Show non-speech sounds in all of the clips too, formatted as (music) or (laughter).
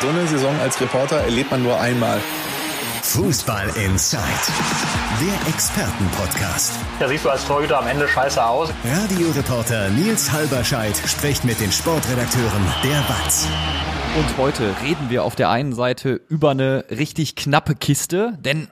So eine Saison als Reporter erlebt man nur einmal. Fußball Inside, der Expertenpodcast. Ja, siehst du als Torhüter am Ende scheiße aus. Radioreporter Nils Halberscheid spricht mit den Sportredakteuren der WAZ. Und heute reden wir auf der einen Seite über eine richtig knappe Kiste, denn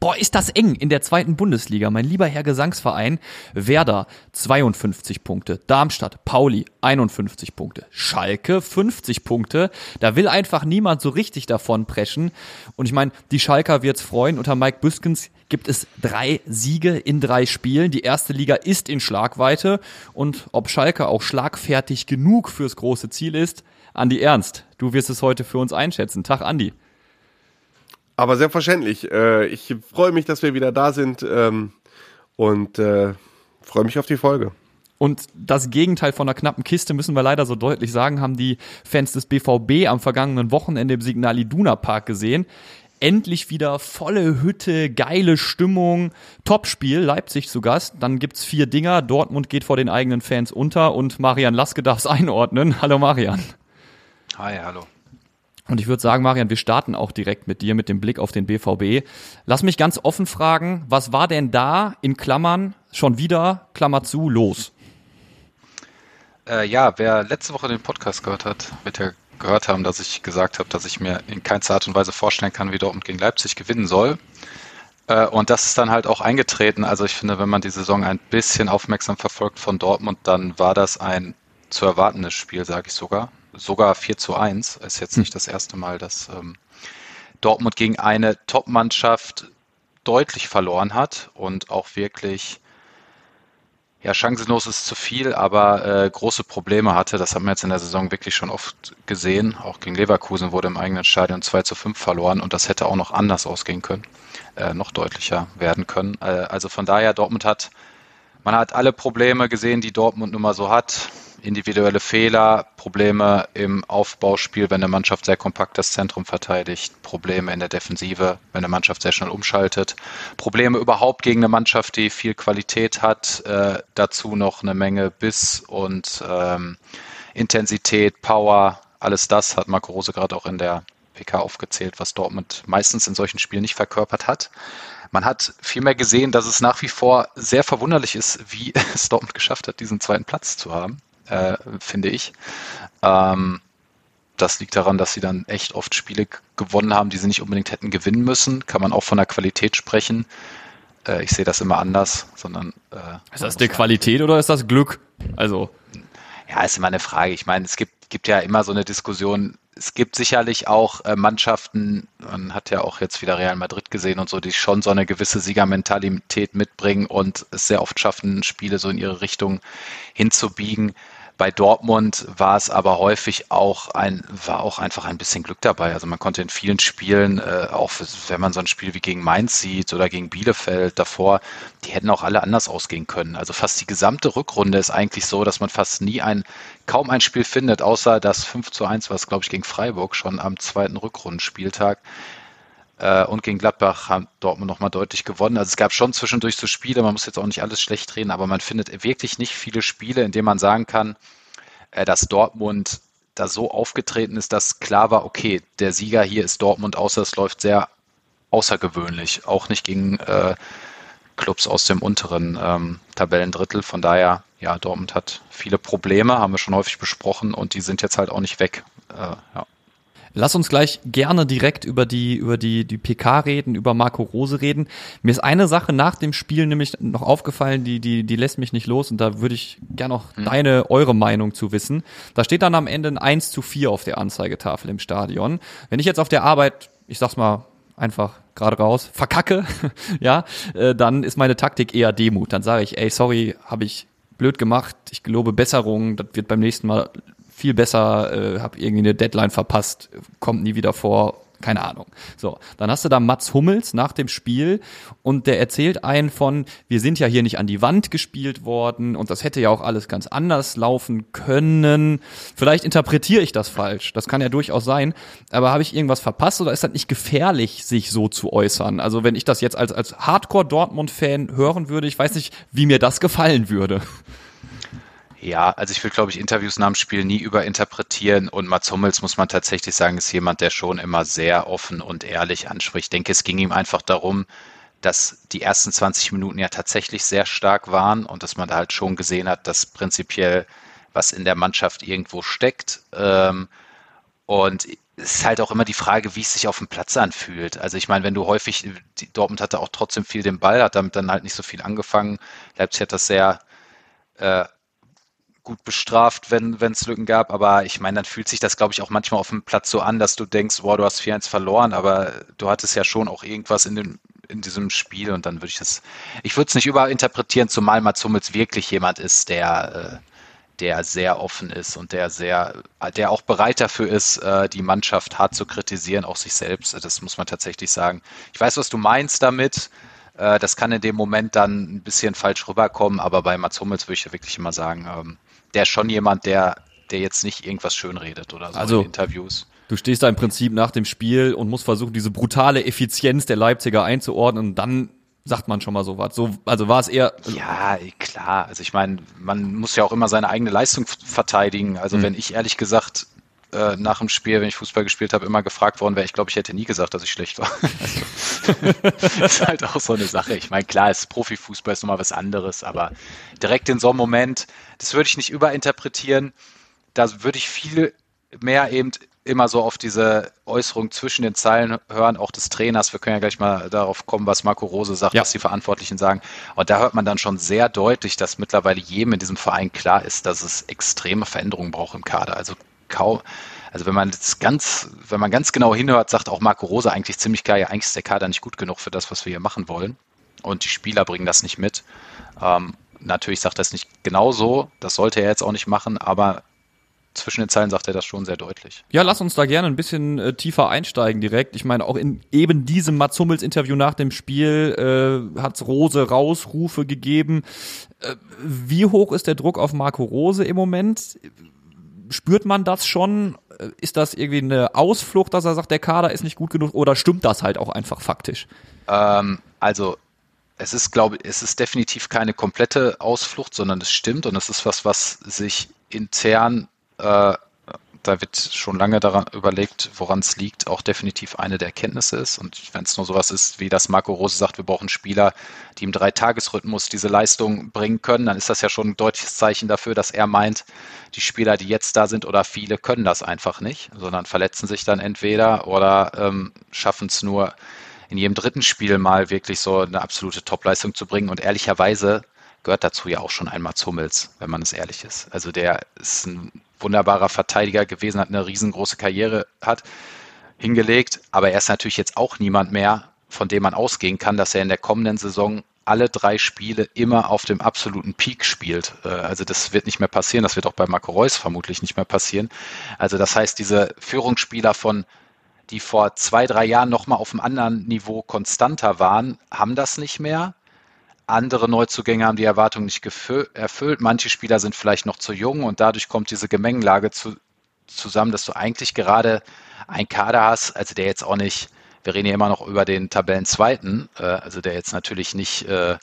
Boah, ist das eng in der zweiten Bundesliga. Mein lieber Herr Gesangsverein, Werder 52 Punkte, Darmstadt, Pauli 51 Punkte, Schalke 50 Punkte. Da will einfach niemand so richtig davon preschen. Und ich meine, die Schalker wird's freuen. Unter Mike Büskens gibt es drei Siege in drei Spielen. Die erste Liga ist in Schlagweite. Und ob Schalke auch schlagfertig genug fürs große Ziel ist, Andi Ernst, du wirst es heute für uns einschätzen. Tag, Andi. Aber selbstverständlich. Äh, ich freue mich, dass wir wieder da sind ähm, und äh, freue mich auf die Folge. Und das Gegenteil von einer knappen Kiste, müssen wir leider so deutlich sagen, haben die Fans des BVB am vergangenen Wochenende im Signal Iduna Park gesehen. Endlich wieder volle Hütte, geile Stimmung, Topspiel, Leipzig zu Gast. Dann gibt's vier Dinger, Dortmund geht vor den eigenen Fans unter und Marian Laske darf es (laughs) einordnen. Hallo Marian. Hi, hallo. Und ich würde sagen, Marian, wir starten auch direkt mit dir, mit dem Blick auf den BVB. Lass mich ganz offen fragen, was war denn da in Klammern schon wieder, Klammer zu, los? Äh, ja, wer letzte Woche den Podcast gehört hat, wird ja gehört haben, dass ich gesagt habe, dass ich mir in keinster Art und Weise vorstellen kann, wie Dortmund gegen Leipzig gewinnen soll. Äh, und das ist dann halt auch eingetreten. Also ich finde, wenn man die Saison ein bisschen aufmerksam verfolgt von Dortmund, dann war das ein zu erwartendes Spiel, sage ich sogar sogar 4 zu 1. Ist jetzt nicht das erste Mal, dass ähm, Dortmund gegen eine Top-Mannschaft deutlich verloren hat und auch wirklich, ja, chancenlos ist zu viel, aber äh, große Probleme hatte. Das haben wir jetzt in der Saison wirklich schon oft gesehen. Auch gegen Leverkusen wurde im eigenen Stadion 2 zu 5 verloren und das hätte auch noch anders ausgehen können, äh, noch deutlicher werden können. Äh, also von daher, Dortmund hat, man hat alle Probleme gesehen, die Dortmund nun mal so hat individuelle Fehler, Probleme im Aufbauspiel, wenn eine Mannschaft sehr kompakt das Zentrum verteidigt, Probleme in der Defensive, wenn eine Mannschaft sehr schnell umschaltet, Probleme überhaupt gegen eine Mannschaft, die viel Qualität hat, äh, dazu noch eine Menge Biss und ähm, Intensität, Power, alles das hat Marco Rose gerade auch in der PK aufgezählt, was Dortmund meistens in solchen Spielen nicht verkörpert hat. Man hat vielmehr gesehen, dass es nach wie vor sehr verwunderlich ist, wie (laughs) es Dortmund geschafft hat, diesen zweiten Platz zu haben äh, finde ich. Ähm, das liegt daran, dass sie dann echt oft Spiele gewonnen haben, die sie nicht unbedingt hätten gewinnen müssen. Kann man auch von der Qualität sprechen. Äh, ich sehe das immer anders, sondern. Äh, ist das die Qualität oder ist das Glück? Also. Ja, ist immer eine Frage. Ich meine, es gibt, gibt ja immer so eine Diskussion. Es gibt sicherlich auch äh, Mannschaften, man hat ja auch jetzt wieder Real Madrid gesehen und so, die schon so eine gewisse Siegermentalität mitbringen und es sehr oft schaffen, Spiele so in ihre Richtung hinzubiegen. Bei Dortmund war es aber häufig auch ein, war auch einfach ein bisschen Glück dabei. Also man konnte in vielen Spielen, äh, auch wenn man so ein Spiel wie gegen Mainz sieht oder gegen Bielefeld davor, die hätten auch alle anders ausgehen können. Also fast die gesamte Rückrunde ist eigentlich so, dass man fast nie ein, kaum ein Spiel findet, außer das 5 zu 1, was glaube ich gegen Freiburg schon am zweiten Rückrundenspieltag äh, und gegen Gladbach hat Dortmund nochmal deutlich gewonnen. Also es gab schon zwischendurch so Spiele, man muss jetzt auch nicht alles schlecht reden, aber man findet wirklich nicht viele Spiele, in denen man sagen kann, äh, dass Dortmund da so aufgetreten ist, dass klar war, okay, der Sieger hier ist Dortmund, außer es läuft sehr außergewöhnlich, auch nicht gegen äh, Clubs aus dem unteren ähm, Tabellendrittel. Von daher, ja, Dortmund hat viele Probleme, haben wir schon häufig besprochen und die sind jetzt halt auch nicht weg. Äh, ja. Lass uns gleich gerne direkt über die, über die, die PK reden, über Marco Rose reden. Mir ist eine Sache nach dem Spiel nämlich noch aufgefallen, die, die, die lässt mich nicht los und da würde ich gerne noch mhm. deine, eure Meinung zu wissen. Da steht dann am Ende ein 1 zu 4 auf der Anzeigetafel im Stadion. Wenn ich jetzt auf der Arbeit, ich sag's mal einfach gerade raus, verkacke, (laughs) ja, äh, dann ist meine Taktik eher Demut. Dann sage ich, ey, sorry, habe ich blöd gemacht, ich gelobe Besserung, das wird beim nächsten Mal viel besser, äh, habe irgendwie eine Deadline verpasst, kommt nie wieder vor, keine Ahnung. So, dann hast du da Mats Hummels nach dem Spiel und der erzählt einen von, wir sind ja hier nicht an die Wand gespielt worden und das hätte ja auch alles ganz anders laufen können. Vielleicht interpretiere ich das falsch, das kann ja durchaus sein, aber habe ich irgendwas verpasst oder ist das nicht gefährlich, sich so zu äußern? Also wenn ich das jetzt als, als Hardcore-Dortmund-Fan hören würde, ich weiß nicht, wie mir das gefallen würde. Ja, also ich will, glaube ich, Interviews nach dem Spiel nie überinterpretieren und Mats Hummels, muss man tatsächlich sagen, ist jemand, der schon immer sehr offen und ehrlich anspricht. Ich denke, es ging ihm einfach darum, dass die ersten 20 Minuten ja tatsächlich sehr stark waren und dass man da halt schon gesehen hat, dass prinzipiell was in der Mannschaft irgendwo steckt. Ähm, und es ist halt auch immer die Frage, wie es sich auf dem Platz anfühlt. Also ich meine, wenn du häufig, Dortmund hatte auch trotzdem viel den Ball, hat damit dann halt nicht so viel angefangen. Leipzig hat das sehr äh, gut bestraft, wenn es Lücken gab. Aber ich meine, dann fühlt sich das, glaube ich, auch manchmal auf dem Platz so an, dass du denkst, boah, du hast 4-1 verloren, aber du hattest ja schon auch irgendwas in, dem, in diesem Spiel und dann würde ich das, ich würde es nicht überinterpretieren, zumal Mats Hummels wirklich jemand ist, der, äh, der sehr offen ist und der sehr, der auch bereit dafür ist, äh, die Mannschaft hart zu kritisieren, auch sich selbst. Das muss man tatsächlich sagen. Ich weiß, was du meinst damit. Äh, das kann in dem Moment dann ein bisschen falsch rüberkommen, aber bei Mats Hummels würde ich ja wirklich immer sagen, ähm, der schon jemand, der, der jetzt nicht irgendwas schönredet oder so also, in Interviews. Du stehst da im Prinzip nach dem Spiel und musst versuchen, diese brutale Effizienz der Leipziger einzuordnen und dann sagt man schon mal so was. So, also war es eher. Ja, klar. Also ich meine, man muss ja auch immer seine eigene Leistung verteidigen. Also mhm. wenn ich ehrlich gesagt äh, nach dem Spiel, wenn ich Fußball gespielt habe, immer gefragt worden wäre, ich glaube, ich hätte nie gesagt, dass ich schlecht war. (laughs) Also, das (laughs) ist halt auch so eine Sache. Ich meine, klar, ist Profifußball ist nochmal was anderes, aber direkt in so einem Moment, das würde ich nicht überinterpretieren. Da würde ich viel mehr eben immer so auf diese Äußerung zwischen den Zeilen hören, auch des Trainers. Wir können ja gleich mal darauf kommen, was Marco Rose sagt, ja. was die Verantwortlichen sagen. Und da hört man dann schon sehr deutlich, dass mittlerweile jedem in diesem Verein klar ist, dass es extreme Veränderungen braucht im Kader. Also kaum, also wenn man jetzt ganz, wenn man ganz genau hinhört, sagt auch Marco Rose eigentlich ziemlich klar, ja, eigentlich ist der Kader nicht gut genug für das, was wir hier machen wollen. Und die Spieler bringen das nicht mit. Ähm, natürlich sagt er es nicht genauso, das sollte er jetzt auch nicht machen, aber zwischen den Zeilen sagt er das schon sehr deutlich. Ja, lass uns da gerne ein bisschen äh, tiefer einsteigen direkt. Ich meine, auch in eben diesem Mats Hummels Interview nach dem Spiel äh, hat Rose Rausrufe gegeben. Äh, wie hoch ist der Druck auf Marco Rose im Moment? Spürt man das schon? Ist das irgendwie eine Ausflucht, dass er sagt, der Kader ist nicht gut genug oder stimmt das halt auch einfach faktisch? Ähm, also es ist, glaube ich, es ist definitiv keine komplette Ausflucht, sondern es stimmt und es ist was, was sich intern äh, da wird schon lange daran überlegt, woran es liegt, auch definitiv eine der Erkenntnisse ist. Und wenn es nur sowas ist, wie das Marco Rose sagt, wir brauchen Spieler, die im Dreitagesrhythmus diese Leistung bringen können, dann ist das ja schon ein deutliches Zeichen dafür, dass er meint, die Spieler, die jetzt da sind oder viele, können das einfach nicht, sondern verletzen sich dann entweder oder ähm, schaffen es nur in jedem dritten Spiel mal wirklich so eine absolute Topleistung zu bringen. Und ehrlicherweise gehört dazu ja auch schon einmal Hummels, wenn man es ehrlich ist. Also der ist ein wunderbarer Verteidiger gewesen, hat eine riesengroße Karriere hat hingelegt, aber er ist natürlich jetzt auch niemand mehr, von dem man ausgehen kann, dass er in der kommenden Saison alle drei Spiele immer auf dem absoluten Peak spielt. Äh, also das wird nicht mehr passieren, das wird auch bei Marco Reus vermutlich nicht mehr passieren. Also das heißt, diese Führungsspieler von die vor zwei, drei Jahren nochmal auf einem anderen Niveau konstanter waren, haben das nicht mehr. Andere Neuzugänge haben die Erwartungen nicht erfüllt. Manche Spieler sind vielleicht noch zu jung und dadurch kommt diese Gemengelage zu, zusammen, dass du eigentlich gerade einen Kader hast, also der jetzt auch nicht, wir reden ja immer noch über den Tabellenzweiten, äh, also der jetzt natürlich nicht äh,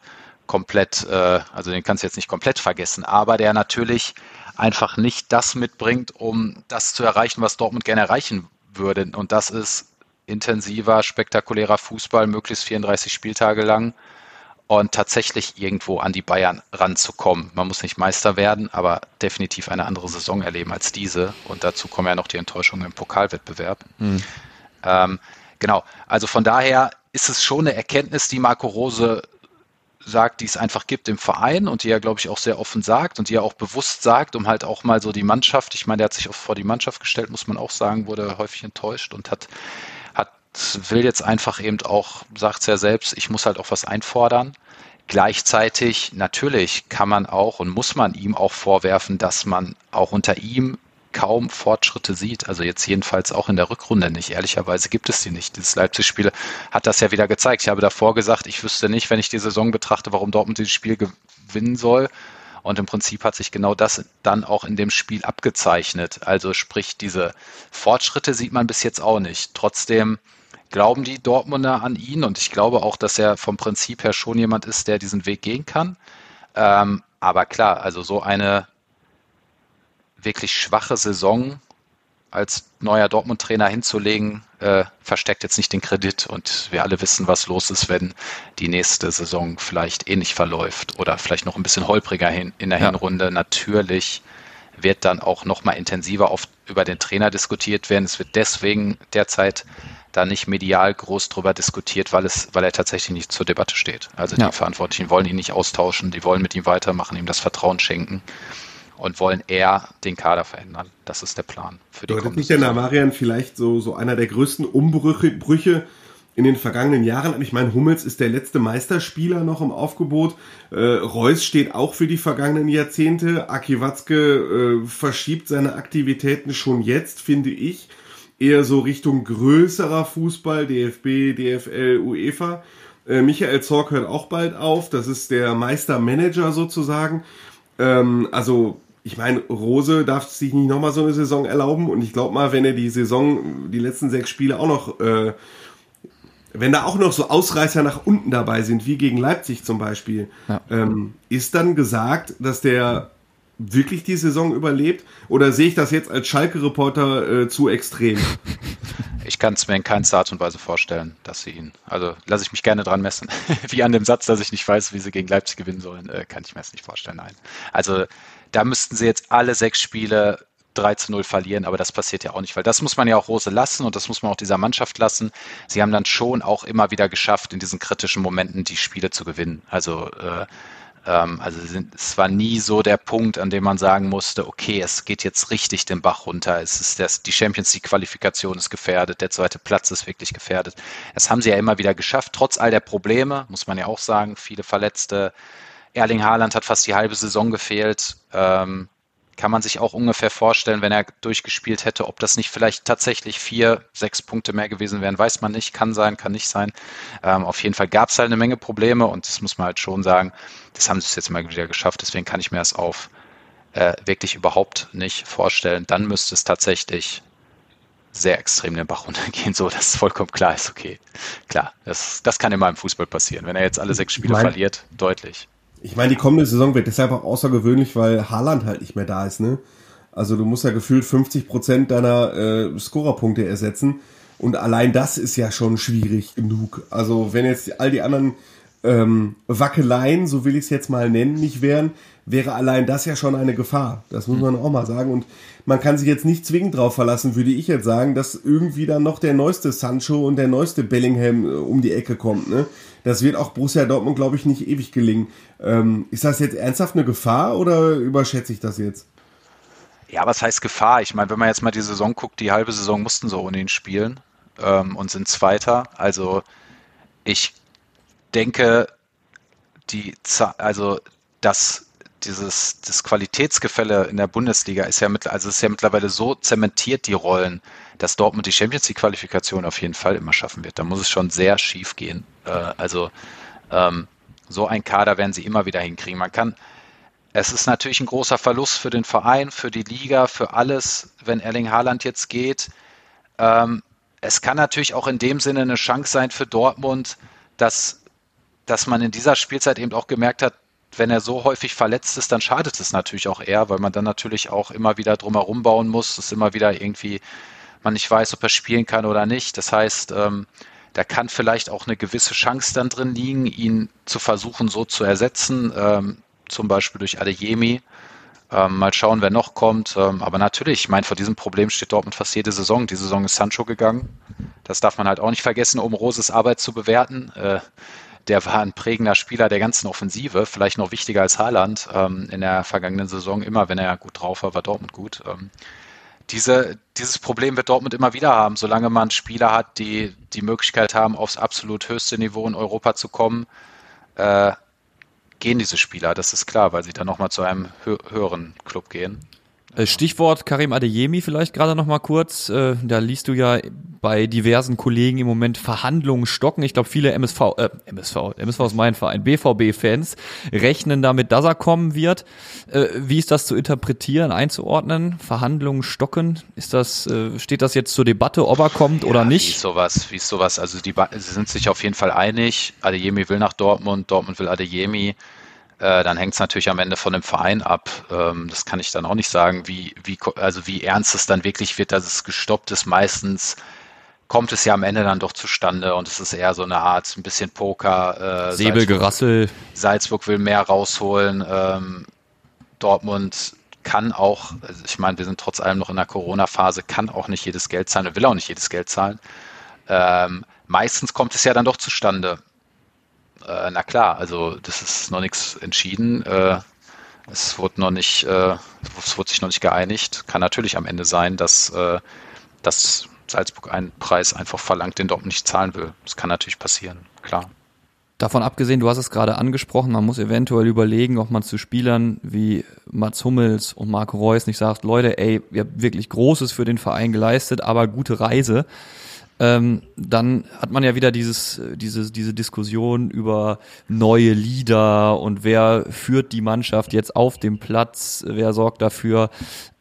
komplett, äh, also den kannst du jetzt nicht komplett vergessen, aber der natürlich einfach nicht das mitbringt, um das zu erreichen, was Dortmund gerne erreichen würde. Und das ist intensiver, spektakulärer Fußball, möglichst 34 Spieltage lang und tatsächlich irgendwo an die Bayern ranzukommen. Man muss nicht Meister werden, aber definitiv eine andere Saison erleben als diese. Und dazu kommen ja noch die Enttäuschungen im Pokalwettbewerb. Mhm. Ähm, genau, also von daher ist es schon eine Erkenntnis, die Marco Rose sagt, die es einfach gibt im Verein und die er, glaube ich, auch sehr offen sagt und die er auch bewusst sagt, um halt auch mal so die Mannschaft, ich meine, der hat sich auch vor die Mannschaft gestellt, muss man auch sagen, wurde häufig enttäuscht und hat will jetzt einfach eben auch, sagt es ja selbst, ich muss halt auch was einfordern. Gleichzeitig natürlich kann man auch und muss man ihm auch vorwerfen, dass man auch unter ihm kaum Fortschritte sieht. Also jetzt jedenfalls auch in der Rückrunde nicht. Ehrlicherweise gibt es die nicht. Dieses Leipzig-Spiel hat das ja wieder gezeigt. Ich habe davor gesagt, ich wüsste nicht, wenn ich die Saison betrachte, warum Dortmund dieses Spiel gewinnen soll. Und im Prinzip hat sich genau das dann auch in dem Spiel abgezeichnet. Also sprich, diese Fortschritte sieht man bis jetzt auch nicht. Trotzdem glauben die Dortmunder an ihn und ich glaube auch, dass er vom Prinzip her schon jemand ist, der diesen Weg gehen kann. Ähm, aber klar, also so eine wirklich schwache Saison als neuer Dortmund-Trainer hinzulegen, äh, versteckt jetzt nicht den Kredit. Und wir alle wissen, was los ist, wenn die nächste Saison vielleicht ähnlich verläuft oder vielleicht noch ein bisschen holpriger hin, in der ja. Hinrunde. Natürlich wird dann auch noch mal intensiver oft über den Trainer diskutiert werden. Es wird deswegen derzeit da nicht medial groß drüber diskutiert, weil es, weil er tatsächlich nicht zur Debatte steht. Also ja. die Verantwortlichen wollen ihn nicht austauschen, die wollen mit ihm weitermachen, ihm das Vertrauen schenken und wollen eher den Kader verändern. Das ist der Plan für die Deutet nicht der Marian vielleicht so, so einer der größten Umbrüche Brüche in den vergangenen Jahren Ich meine, Hummels ist der letzte Meisterspieler noch im Aufgebot. Äh, Reus steht auch für die vergangenen Jahrzehnte. Aki Watzke äh, verschiebt seine Aktivitäten schon jetzt, finde ich. Eher so Richtung größerer Fußball, DFB, DFL, UEFA. Äh, Michael Zorc hört auch bald auf. Das ist der Meistermanager sozusagen. Ähm, also ich meine, Rose darf sich nicht nochmal so eine Saison erlauben und ich glaube mal, wenn er die Saison, die letzten sechs Spiele auch noch, äh, wenn da auch noch so Ausreißer nach unten dabei sind, wie gegen Leipzig zum Beispiel, ja. ähm, ist dann gesagt, dass der wirklich die Saison überlebt? Oder sehe ich das jetzt als Schalke-Reporter äh, zu extrem? (laughs) Ich kann es mir in keinster Art und Weise vorstellen, dass sie ihn. Also lasse ich mich gerne dran messen. (laughs) Wie an dem Satz, dass ich nicht weiß, wie sie gegen Leipzig gewinnen sollen, äh, kann ich mir das nicht vorstellen. Nein. Also da müssten sie jetzt alle sechs Spiele 3 zu 0 verlieren, aber das passiert ja auch nicht, weil das muss man ja auch Rose lassen und das muss man auch dieser Mannschaft lassen. Sie haben dann schon auch immer wieder geschafft, in diesen kritischen Momenten die Spiele zu gewinnen. Also äh, also sind, es war nie so der Punkt, an dem man sagen musste, okay, es geht jetzt richtig den Bach runter. Es ist das, die Champions League Qualifikation ist gefährdet, der zweite Platz ist wirklich gefährdet. Das haben sie ja immer wieder geschafft, trotz all der Probleme, muss man ja auch sagen, viele Verletzte. Erling Haaland hat fast die halbe Saison gefehlt. Ähm, kann man sich auch ungefähr vorstellen, wenn er durchgespielt hätte, ob das nicht vielleicht tatsächlich vier, sechs Punkte mehr gewesen wären, weiß man nicht, kann sein, kann nicht sein. Ähm, auf jeden Fall gab es halt eine Menge Probleme und das muss man halt schon sagen, das haben sie es jetzt mal wieder geschafft, deswegen kann ich mir das auf äh, wirklich überhaupt nicht vorstellen. Dann müsste es tatsächlich sehr extrem den Bach runtergehen, so dass es vollkommen klar ist, okay, klar, das, das kann immer im Fußball passieren. Wenn er jetzt alle sechs Spiele mein, verliert, deutlich. Ich meine, die kommende Saison wird deshalb auch außergewöhnlich, weil Haaland halt nicht mehr da ist, ne? Also du musst ja gefühlt 50 Prozent deiner äh, Scorerpunkte ersetzen. Und allein das ist ja schon schwierig genug. Also wenn jetzt all die anderen ähm, Wackeleien, so will ich es jetzt mal nennen, nicht wären, wäre allein das ja schon eine Gefahr. Das muss man auch mal sagen. Und man kann sich jetzt nicht zwingend drauf verlassen, würde ich jetzt sagen, dass irgendwie dann noch der neueste Sancho und der neueste Bellingham äh, um die Ecke kommt. Ne? Das wird auch Borussia Dortmund, glaube ich, nicht ewig gelingen. Ähm, ist das jetzt ernsthaft eine Gefahr oder überschätze ich das jetzt? Ja, was heißt Gefahr? Ich meine, wenn man jetzt mal die Saison guckt, die halbe Saison mussten sie ohne ihn spielen ähm, und sind Zweiter. Also ich denke, die, also das dieses das Qualitätsgefälle in der Bundesliga ist ja mit, also ist ja mittlerweile so zementiert die Rollen, dass Dortmund die Champions League Qualifikation auf jeden Fall immer schaffen wird. Da muss es schon sehr schief gehen. Äh, also ähm, so ein Kader werden sie immer wieder hinkriegen. Man kann, es ist natürlich ein großer Verlust für den Verein, für die Liga, für alles, wenn Erling Haaland jetzt geht. Ähm, es kann natürlich auch in dem Sinne eine Chance sein für Dortmund, dass, dass man in dieser Spielzeit eben auch gemerkt hat, wenn er so häufig verletzt ist, dann schadet es natürlich auch eher, weil man dann natürlich auch immer wieder drumherum bauen muss, es immer wieder irgendwie man nicht weiß, ob er spielen kann oder nicht. Das heißt, ähm, da kann vielleicht auch eine gewisse Chance dann drin liegen, ihn zu versuchen so zu ersetzen, ähm, zum Beispiel durch Adeyemi. Ähm, mal schauen, wer noch kommt. Ähm, aber natürlich, ich meine, vor diesem Problem steht Dortmund fast jede Saison. Die Saison ist Sancho gegangen. Das darf man halt auch nicht vergessen, um Roses Arbeit zu bewerten. Äh, der war ein prägender Spieler der ganzen Offensive, vielleicht noch wichtiger als Haaland ähm, in der vergangenen Saison. Immer, wenn er gut drauf war, war Dortmund gut. Diese, dieses Problem wird Dortmund immer wieder haben, solange man Spieler hat, die die Möglichkeit haben, aufs absolut höchste Niveau in Europa zu kommen, äh, gehen diese Spieler, das ist klar, weil sie dann nochmal zu einem hö höheren Club gehen. Äh, Stichwort Karim Adeyemi vielleicht gerade noch mal kurz. Äh, da liest du ja bei diversen Kollegen im Moment Verhandlungen stocken. Ich glaube, viele MSV, äh, MSV, MSV ist mein Verein, BVB-Fans rechnen damit, dass er kommen wird. Äh, wie ist das zu interpretieren, einzuordnen? Verhandlungen stocken? Ist das, äh, steht das jetzt zur Debatte, ob er kommt ja, oder nicht? Wie ist sowas? Wie ist sowas? Also die sie sind sich auf jeden Fall einig. Adeyemi will nach Dortmund, Dortmund will Adeyemi. Äh, dann hängt es natürlich am Ende von dem Verein ab. Ähm, das kann ich dann auch nicht sagen, wie, wie, also wie ernst es dann wirklich wird, dass es gestoppt ist. Meistens kommt es ja am Ende dann doch zustande und es ist eher so eine Art, ein bisschen Poker. Äh, Säbelgerassel. Salzburg, Salzburg will mehr rausholen. Ähm, Dortmund kann auch, also ich meine, wir sind trotz allem noch in der Corona-Phase, kann auch nicht jedes Geld zahlen, will auch nicht jedes Geld zahlen. Ähm, meistens kommt es ja dann doch zustande. Äh, na klar, also das ist noch nichts entschieden. Äh, es wurde noch nicht, äh, es wurde sich noch nicht geeinigt. Kann natürlich am Ende sein, dass, äh, dass Salzburg einen Preis einfach verlangt, den Dortmund nicht zahlen will. Das kann natürlich passieren, klar. Davon abgesehen, du hast es gerade angesprochen, man muss eventuell überlegen, ob man zu Spielern wie Mats Hummels und Marco Reus nicht sagt, Leute, ey, ihr habt wirklich Großes für den Verein geleistet, aber gute Reise ähm, dann hat man ja wieder dieses, diese, diese Diskussion über neue Lieder und wer führt die Mannschaft jetzt auf dem Platz, wer sorgt dafür,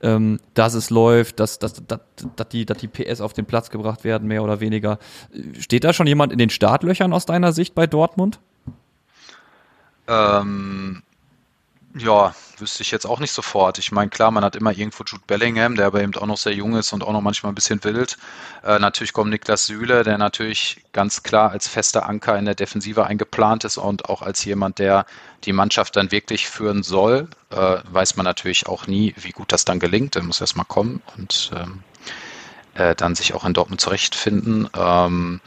ähm, dass es läuft, dass, dass, dass, dass, die, dass die PS auf den Platz gebracht werden, mehr oder weniger. Steht da schon jemand in den Startlöchern aus deiner Sicht bei Dortmund? Ähm, ja, wüsste ich jetzt auch nicht sofort. Ich meine, klar, man hat immer irgendwo Jude Bellingham, der aber eben auch noch sehr jung ist und auch noch manchmal ein bisschen wild. Äh, natürlich kommt Niklas Süle, der natürlich ganz klar als fester Anker in der Defensive eingeplant ist und auch als jemand, der die Mannschaft dann wirklich führen soll. Äh, weiß man natürlich auch nie, wie gut das dann gelingt. Der muss erst mal kommen und ähm, äh, dann sich auch in Dortmund zurechtfinden. Ähm,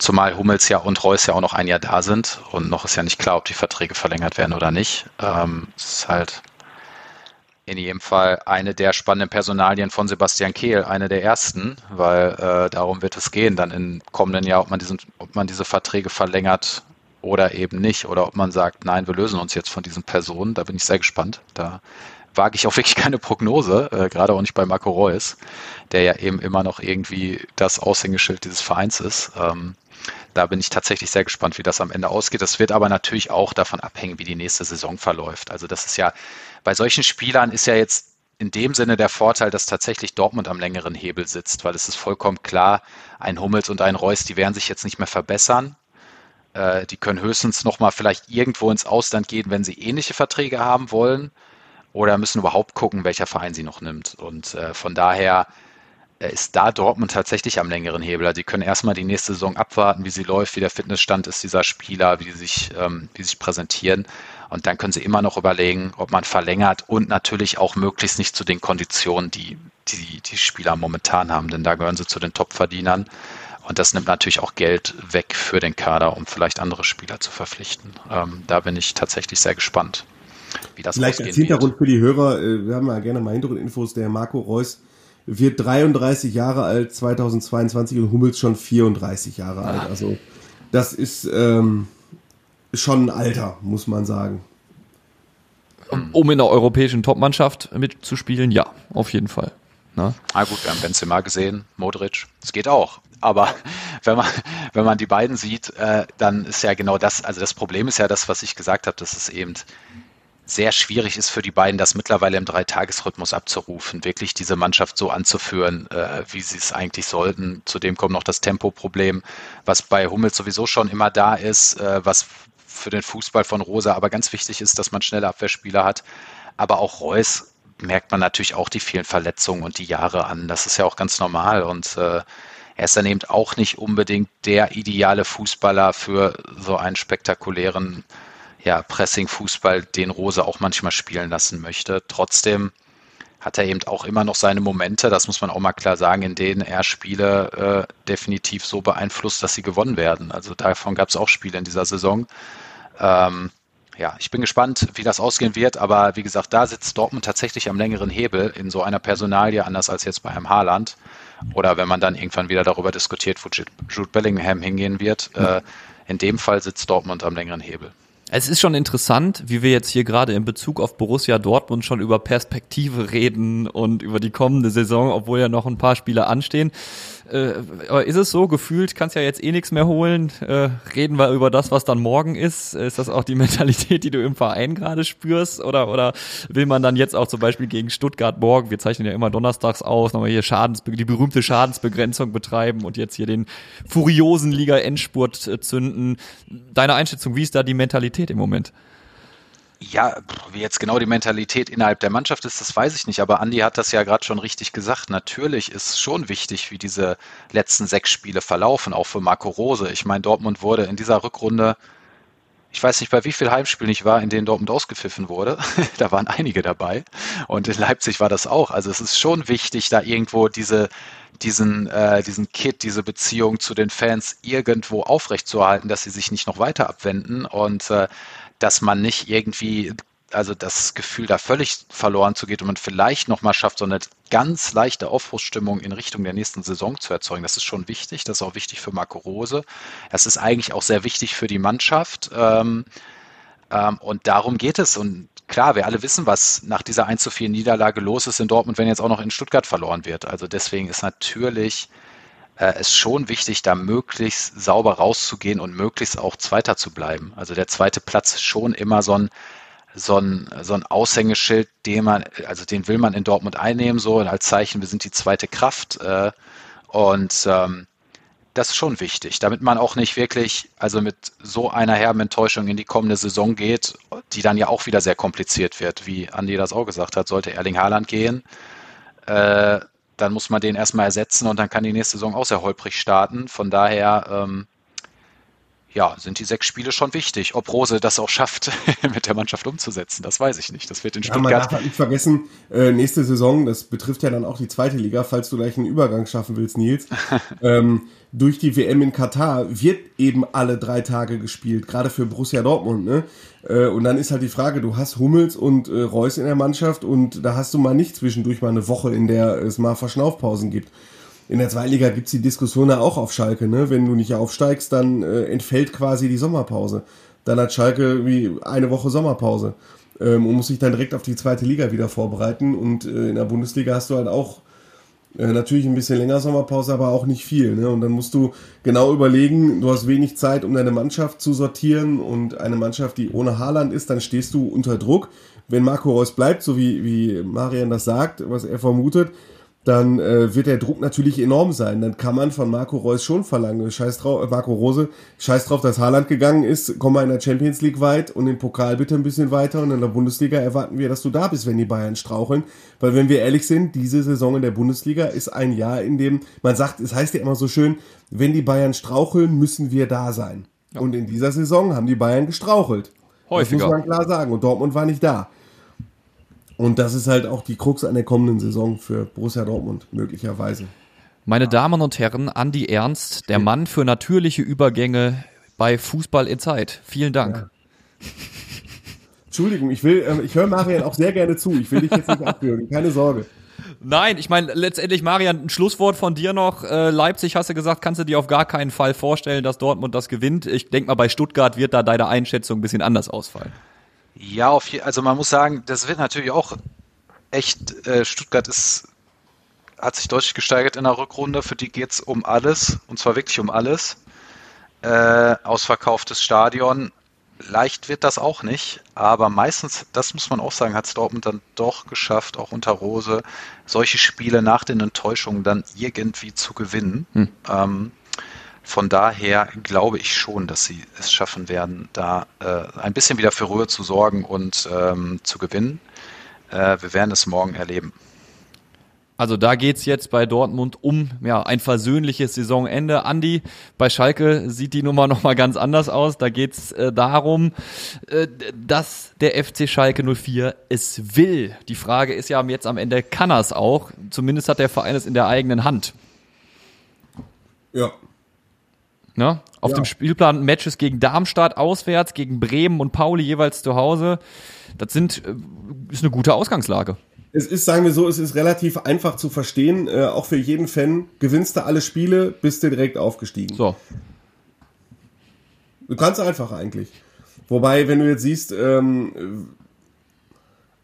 Zumal Hummels ja und Reus ja auch noch ein Jahr da sind und noch ist ja nicht klar, ob die Verträge verlängert werden oder nicht. Ähm, es ist halt in jedem Fall eine der spannenden Personalien von Sebastian Kehl, eine der ersten, weil äh, darum wird es gehen, dann im kommenden Jahr, ob man, diesen, ob man diese Verträge verlängert oder eben nicht, oder ob man sagt, nein, wir lösen uns jetzt von diesen Personen. Da bin ich sehr gespannt. Da wage ich auch (laughs) wirklich keine Prognose, äh, gerade auch nicht bei Marco Reus, der ja eben immer noch irgendwie das Aushängeschild dieses Vereins ist. Ähm, da bin ich tatsächlich sehr gespannt, wie das am Ende ausgeht. Das wird aber natürlich auch davon abhängen, wie die nächste Saison verläuft. Also das ist ja, bei solchen Spielern ist ja jetzt in dem Sinne der Vorteil, dass tatsächlich Dortmund am längeren Hebel sitzt, weil es ist vollkommen klar, ein Hummels und ein Reus, die werden sich jetzt nicht mehr verbessern. Äh, die können höchstens nochmal vielleicht irgendwo ins Ausland gehen, wenn sie ähnliche Verträge haben wollen oder müssen überhaupt gucken, welcher Verein sie noch nimmt. Und äh, von daher ist da Dortmund tatsächlich am längeren Hebel. Also die können erstmal die nächste Saison abwarten, wie sie läuft, wie der Fitnessstand ist dieser Spieler, wie sie sich, ähm, wie sich präsentieren. Und dann können sie immer noch überlegen, ob man verlängert und natürlich auch möglichst nicht zu den Konditionen, die die, die Spieler momentan haben, denn da gehören sie zu den Top-Verdienern. Und das nimmt natürlich auch Geld weg für den Kader, um vielleicht andere Spieler zu verpflichten. Ähm, da bin ich tatsächlich sehr gespannt, wie das Vielleicht als Hintergrund wird. für die Hörer, äh, wir haben ja gerne mal Hintergrundinfos, der Marco Reus wird 33 Jahre alt 2022 und Hummels schon 34 Jahre alt. Also das ist ähm, schon ein Alter, muss man sagen. Um in der europäischen Topmannschaft mitzuspielen, ja, auf jeden Fall. Na? Ah gut, wir haben Benzema gesehen, Modric, es geht auch. Aber (laughs) wenn man, wenn man die beiden sieht, äh, dann ist ja genau das, also das Problem ist ja das, was ich gesagt habe, dass es eben sehr schwierig ist für die beiden, das mittlerweile im Dreitagesrhythmus abzurufen, wirklich diese Mannschaft so anzuführen, äh, wie sie es eigentlich sollten. Zudem kommt noch das Tempoproblem, was bei Hummels sowieso schon immer da ist, äh, was für den Fußball von Rosa aber ganz wichtig ist, dass man schnelle Abwehrspieler hat. Aber auch Reus merkt man natürlich auch die vielen Verletzungen und die Jahre an. Das ist ja auch ganz normal und äh, er ist dann eben auch nicht unbedingt der ideale Fußballer für so einen spektakulären ja, Pressing-Fußball, den Rose auch manchmal spielen lassen möchte. Trotzdem hat er eben auch immer noch seine Momente, das muss man auch mal klar sagen, in denen er Spiele äh, definitiv so beeinflusst, dass sie gewonnen werden. Also davon gab es auch Spiele in dieser Saison. Ähm, ja, ich bin gespannt, wie das ausgehen wird, aber wie gesagt, da sitzt Dortmund tatsächlich am längeren Hebel in so einer Personalie, anders als jetzt bei einem Haaland. Oder wenn man dann irgendwann wieder darüber diskutiert, wo Jude Bellingham hingehen wird. Äh, in dem Fall sitzt Dortmund am längeren Hebel. Es ist schon interessant, wie wir jetzt hier gerade in Bezug auf Borussia Dortmund schon über Perspektive reden und über die kommende Saison, obwohl ja noch ein paar Spiele anstehen. Äh, aber ist es so, gefühlt kannst ja jetzt eh nichts mehr holen. Äh, reden wir über das, was dann morgen ist. Ist das auch die (laughs) Mentalität, die du im Verein gerade spürst? Oder, oder will man dann jetzt auch zum Beispiel gegen Stuttgart morgen, wir zeichnen ja immer donnerstags aus, nochmal hier Schadens, die berühmte Schadensbegrenzung betreiben und jetzt hier den furiosen Liga-Endspurt äh, zünden? Deine Einschätzung, wie ist da die Mentalität im Moment? Ja, wie jetzt genau die Mentalität innerhalb der Mannschaft ist, das weiß ich nicht. Aber Andi hat das ja gerade schon richtig gesagt. Natürlich ist schon wichtig, wie diese letzten sechs Spiele verlaufen, auch für Marco Rose. Ich meine, Dortmund wurde in dieser Rückrunde, ich weiß nicht, bei wie vielen Heimspielen ich war, in denen Dortmund ausgepfiffen wurde. (laughs) da waren einige dabei. Und in Leipzig war das auch. Also es ist schon wichtig, da irgendwo diese, diesen, äh, diesen Kit, diese Beziehung zu den Fans irgendwo aufrechtzuerhalten, dass sie sich nicht noch weiter abwenden. Und äh, dass man nicht irgendwie also das Gefühl da völlig verloren zu geht und man vielleicht nochmal schafft, so eine ganz leichte Aufbruchsstimmung in Richtung der nächsten Saison zu erzeugen. Das ist schon wichtig. Das ist auch wichtig für Marco Rose. Es ist eigentlich auch sehr wichtig für die Mannschaft. Ähm, ähm, und darum geht es. Und klar, wir alle wissen, was nach dieser 1 zu 4 Niederlage los ist in Dortmund, wenn jetzt auch noch in Stuttgart verloren wird. Also deswegen ist natürlich äh, ist schon wichtig, da möglichst sauber rauszugehen und möglichst auch Zweiter zu bleiben. Also der zweite Platz ist schon immer so ein, so ein, so ein Aushängeschild, den man, also den will man in Dortmund einnehmen, so als Zeichen, wir sind die zweite Kraft. Äh, und ähm, das ist schon wichtig, damit man auch nicht wirklich, also mit so einer herben Enttäuschung in die kommende Saison geht, die dann ja auch wieder sehr kompliziert wird, wie Andi das auch gesagt hat, sollte Erling Haaland gehen, äh, dann muss man den erstmal ersetzen und dann kann die nächste Saison auch sehr holprig starten. Von daher, ähm, ja, sind die sechs Spiele schon wichtig. Ob Rose das auch schafft, (laughs) mit der Mannschaft umzusetzen, das weiß ich nicht. Das wird in ja, Stuttgart. Man darf halt nicht vergessen, äh, nächste Saison, das betrifft ja dann auch die zweite Liga, falls du gleich einen Übergang schaffen willst, Nils. (laughs) ähm, durch die WM in Katar wird eben alle drei Tage gespielt, gerade für Borussia Dortmund. Ne? Äh, und dann ist halt die Frage, du hast Hummels und äh, Reus in der Mannschaft und da hast du mal nicht zwischendurch mal eine Woche, in der es mal Verschnaufpausen gibt. In der Zweitliga gibt's die Diskussion ja auch auf Schalke, ne? Wenn du nicht aufsteigst, dann äh, entfällt quasi die Sommerpause. Dann hat Schalke wie eine Woche Sommerpause ähm, und muss sich dann direkt auf die zweite Liga wieder vorbereiten. Und äh, in der Bundesliga hast du halt auch äh, natürlich ein bisschen länger Sommerpause, aber auch nicht viel. Ne? Und dann musst du genau überlegen, du hast wenig Zeit, um deine Mannschaft zu sortieren und eine Mannschaft, die ohne Haaland ist, dann stehst du unter Druck. Wenn Marco Reus bleibt, so wie, wie Marian das sagt, was er vermutet, dann äh, wird der Druck natürlich enorm sein. Dann kann man von Marco Reus schon verlangen, scheiß drauf, äh, Marco Rose, scheiß drauf, dass Haaland gegangen ist, komm mal in der Champions League weit und im Pokal bitte ein bisschen weiter und in der Bundesliga erwarten wir, dass du da bist, wenn die Bayern straucheln. Weil wenn wir ehrlich sind, diese Saison in der Bundesliga ist ein Jahr, in dem man sagt, es heißt ja immer so schön, wenn die Bayern straucheln, müssen wir da sein. Ja. Und in dieser Saison haben die Bayern gestrauchelt. Häufiger. Das muss man klar sagen. Und Dortmund war nicht da. Und das ist halt auch die Krux an der kommenden Saison für Borussia Dortmund, möglicherweise. Meine Damen und Herren, Andi Ernst, der Mann für natürliche Übergänge bei Fußball in Zeit. Vielen Dank. Ja. Entschuldigung, ich will, äh, ich höre Marian auch sehr gerne zu. Ich will dich jetzt nicht abwürgen, keine Sorge. Nein, ich meine, letztendlich, Marian, ein Schlusswort von dir noch. Äh, Leipzig, hast du gesagt, kannst du dir auf gar keinen Fall vorstellen, dass Dortmund das gewinnt. Ich denke mal, bei Stuttgart wird da deine Einschätzung ein bisschen anders ausfallen. Ja, auf je, also man muss sagen, das wird natürlich auch echt, äh, Stuttgart ist, hat sich deutlich gesteigert in der Rückrunde, für die geht es um alles, und zwar wirklich um alles. Äh, ausverkauftes Stadion, leicht wird das auch nicht, aber meistens, das muss man auch sagen, hat es Dortmund dann doch geschafft, auch unter Rose, solche Spiele nach den Enttäuschungen dann irgendwie zu gewinnen. Hm. Ähm, von daher glaube ich schon, dass sie es schaffen werden, da äh, ein bisschen wieder für Ruhe zu sorgen und ähm, zu gewinnen. Äh, wir werden es morgen erleben. Also da geht's jetzt bei Dortmund um ja, ein versöhnliches Saisonende. Andi, bei Schalke sieht die Nummer nochmal ganz anders aus. Da geht's äh, darum, äh, dass der FC Schalke 04 es will. Die Frage ist ja jetzt am Ende, kann er es auch? Zumindest hat der Verein es in der eigenen Hand. Ja, Ne? Auf ja. dem Spielplan Matches gegen Darmstadt auswärts, gegen Bremen und Pauli jeweils zu Hause. Das sind, äh, ist eine gute Ausgangslage. Es ist, sagen wir so, es ist relativ einfach zu verstehen, äh, auch für jeden Fan. Gewinnst du alle Spiele, bist du direkt aufgestiegen. So. Du kannst einfach eigentlich. Wobei, wenn du jetzt siehst, ähm,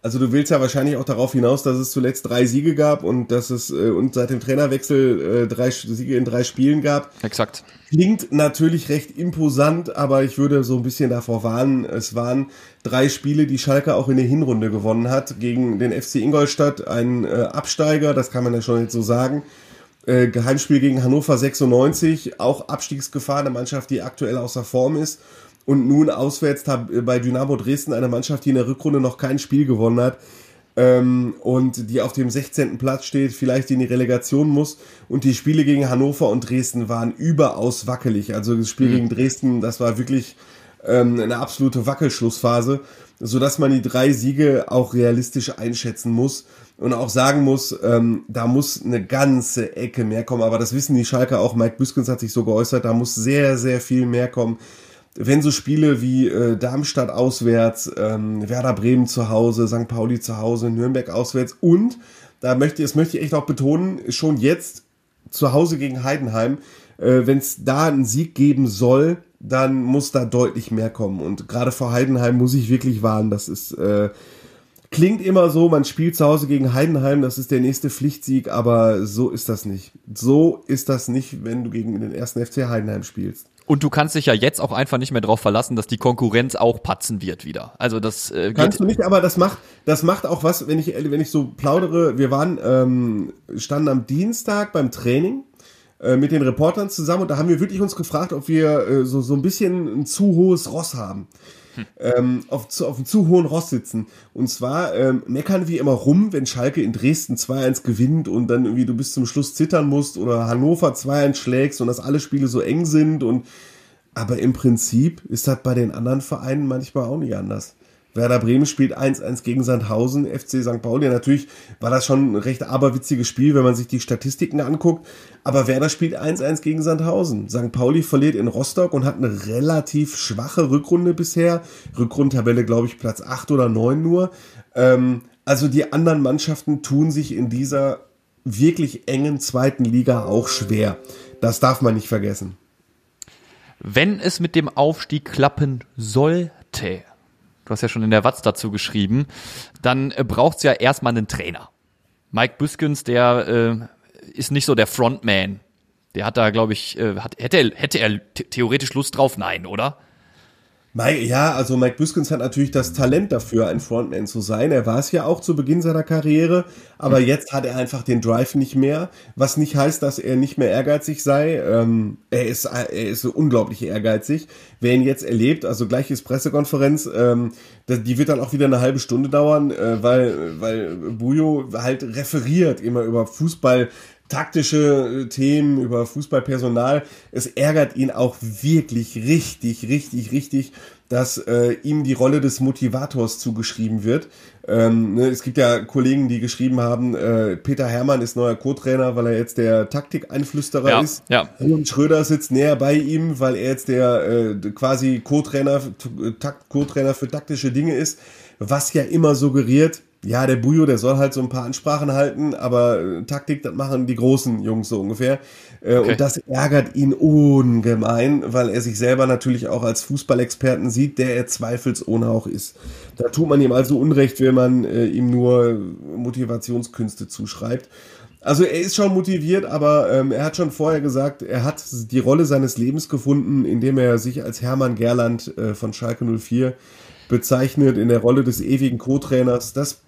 also du willst ja wahrscheinlich auch darauf hinaus, dass es zuletzt drei Siege gab und dass es äh, und seit dem Trainerwechsel äh, drei Siege in drei Spielen gab. Exakt. Klingt natürlich recht imposant, aber ich würde so ein bisschen davor warnen. Es waren drei Spiele, die Schalke auch in der Hinrunde gewonnen hat gegen den FC Ingolstadt, ein äh, Absteiger, das kann man ja schon jetzt so sagen. Äh, Geheimspiel gegen Hannover 96, auch Abstiegsgefahr, eine Mannschaft, die aktuell außer Form ist und nun auswärts bei Dynamo Dresden eine Mannschaft, die in der Rückrunde noch kein Spiel gewonnen hat ähm, und die auf dem 16. Platz steht, vielleicht in die Relegation muss. Und die Spiele gegen Hannover und Dresden waren überaus wackelig. Also das Spiel mhm. gegen Dresden, das war wirklich ähm, eine absolute Wackelschlussphase, sodass man die drei Siege auch realistisch einschätzen muss und auch sagen muss, ähm, da muss eine ganze Ecke mehr kommen. Aber das wissen die Schalker auch. Mike Büskens hat sich so geäußert, da muss sehr, sehr viel mehr kommen wenn so Spiele wie äh, Darmstadt auswärts, ähm, Werder Bremen zu Hause, St. Pauli zu Hause, Nürnberg auswärts und da möchte das möchte ich echt auch betonen, schon jetzt zu Hause gegen Heidenheim, äh, wenn es da einen Sieg geben soll, dann muss da deutlich mehr kommen und gerade vor Heidenheim muss ich wirklich warnen, das ist äh, klingt immer so, man spielt zu Hause gegen Heidenheim, das ist der nächste Pflichtsieg, aber so ist das nicht. So ist das nicht, wenn du gegen den ersten FC Heidenheim spielst. Und du kannst dich ja jetzt auch einfach nicht mehr darauf verlassen, dass die Konkurrenz auch patzen wird wieder. Also das äh, kannst du nicht, aber das macht das macht auch was, wenn ich wenn ich so plaudere. Wir waren ähm, standen am Dienstag beim Training äh, mit den Reportern zusammen und da haben wir wirklich uns gefragt, ob wir äh, so so ein bisschen ein zu hohes Ross haben ähm, auf, zu, auf einem zu hohen Ross sitzen. Und zwar ähm, meckern wir immer rum, wenn Schalke in Dresden 2-1 gewinnt und dann irgendwie du bis zum Schluss zittern musst oder Hannover 2-1 schlägst und dass alle Spiele so eng sind und aber im Prinzip ist das bei den anderen Vereinen manchmal auch nicht anders. Werder Bremen spielt 1-1 gegen Sandhausen, FC St. Pauli. Natürlich war das schon ein recht aberwitziges Spiel, wenn man sich die Statistiken anguckt. Aber Werder spielt 1-1 gegen Sandhausen. St. Pauli verliert in Rostock und hat eine relativ schwache Rückrunde bisher. Rückrundtabelle, glaube ich, Platz 8 oder 9 nur. Ähm, also die anderen Mannschaften tun sich in dieser wirklich engen zweiten Liga auch schwer. Das darf man nicht vergessen. Wenn es mit dem Aufstieg klappen sollte, du hast ja schon in der Watz dazu geschrieben, dann äh, braucht es ja erstmal einen Trainer. Mike Büskens, der äh, ist nicht so der Frontman. Der hat da, glaube ich, äh, hat, hätte er, hätte er theoretisch Lust drauf? Nein, oder? Mike, ja, also Mike Büskens hat natürlich das Talent dafür, ein Frontman zu sein. Er war es ja auch zu Beginn seiner Karriere, aber mhm. jetzt hat er einfach den Drive nicht mehr, was nicht heißt, dass er nicht mehr ehrgeizig sei. Ähm, er ist er ist so unglaublich ehrgeizig. Wer ihn jetzt erlebt, also gleiches Pressekonferenz, ähm, die wird dann auch wieder eine halbe Stunde dauern, äh, weil weil Bujo halt referiert immer über Fußball taktische äh, Themen, über Fußballpersonal. Es ärgert ihn auch wirklich richtig, richtig, richtig, dass äh, ihm die Rolle des Motivators zugeschrieben wird. Ähm, ne, es gibt ja Kollegen, die geschrieben haben, äh, Peter Hermann ist neuer Co-Trainer, weil er jetzt der Taktikeinflüsterer ja, ist. Ja. Und Schröder sitzt näher bei ihm, weil er jetzt der äh, quasi Co-Trainer, Co-Trainer für taktische Dinge ist, was ja immer suggeriert, ja, der Bujo, der soll halt so ein paar Ansprachen halten, aber äh, Taktik, das machen die großen Jungs so ungefähr. Äh, okay. Und das ärgert ihn ungemein, weil er sich selber natürlich auch als Fußballexperten sieht, der er zweifelsohne auch ist. Da tut man ihm also Unrecht, wenn man äh, ihm nur Motivationskünste zuschreibt. Also er ist schon motiviert, aber ähm, er hat schon vorher gesagt, er hat die Rolle seines Lebens gefunden, indem er sich als Hermann Gerland äh, von Schalke 04 bezeichnet in der Rolle des ewigen Co-Trainers. Das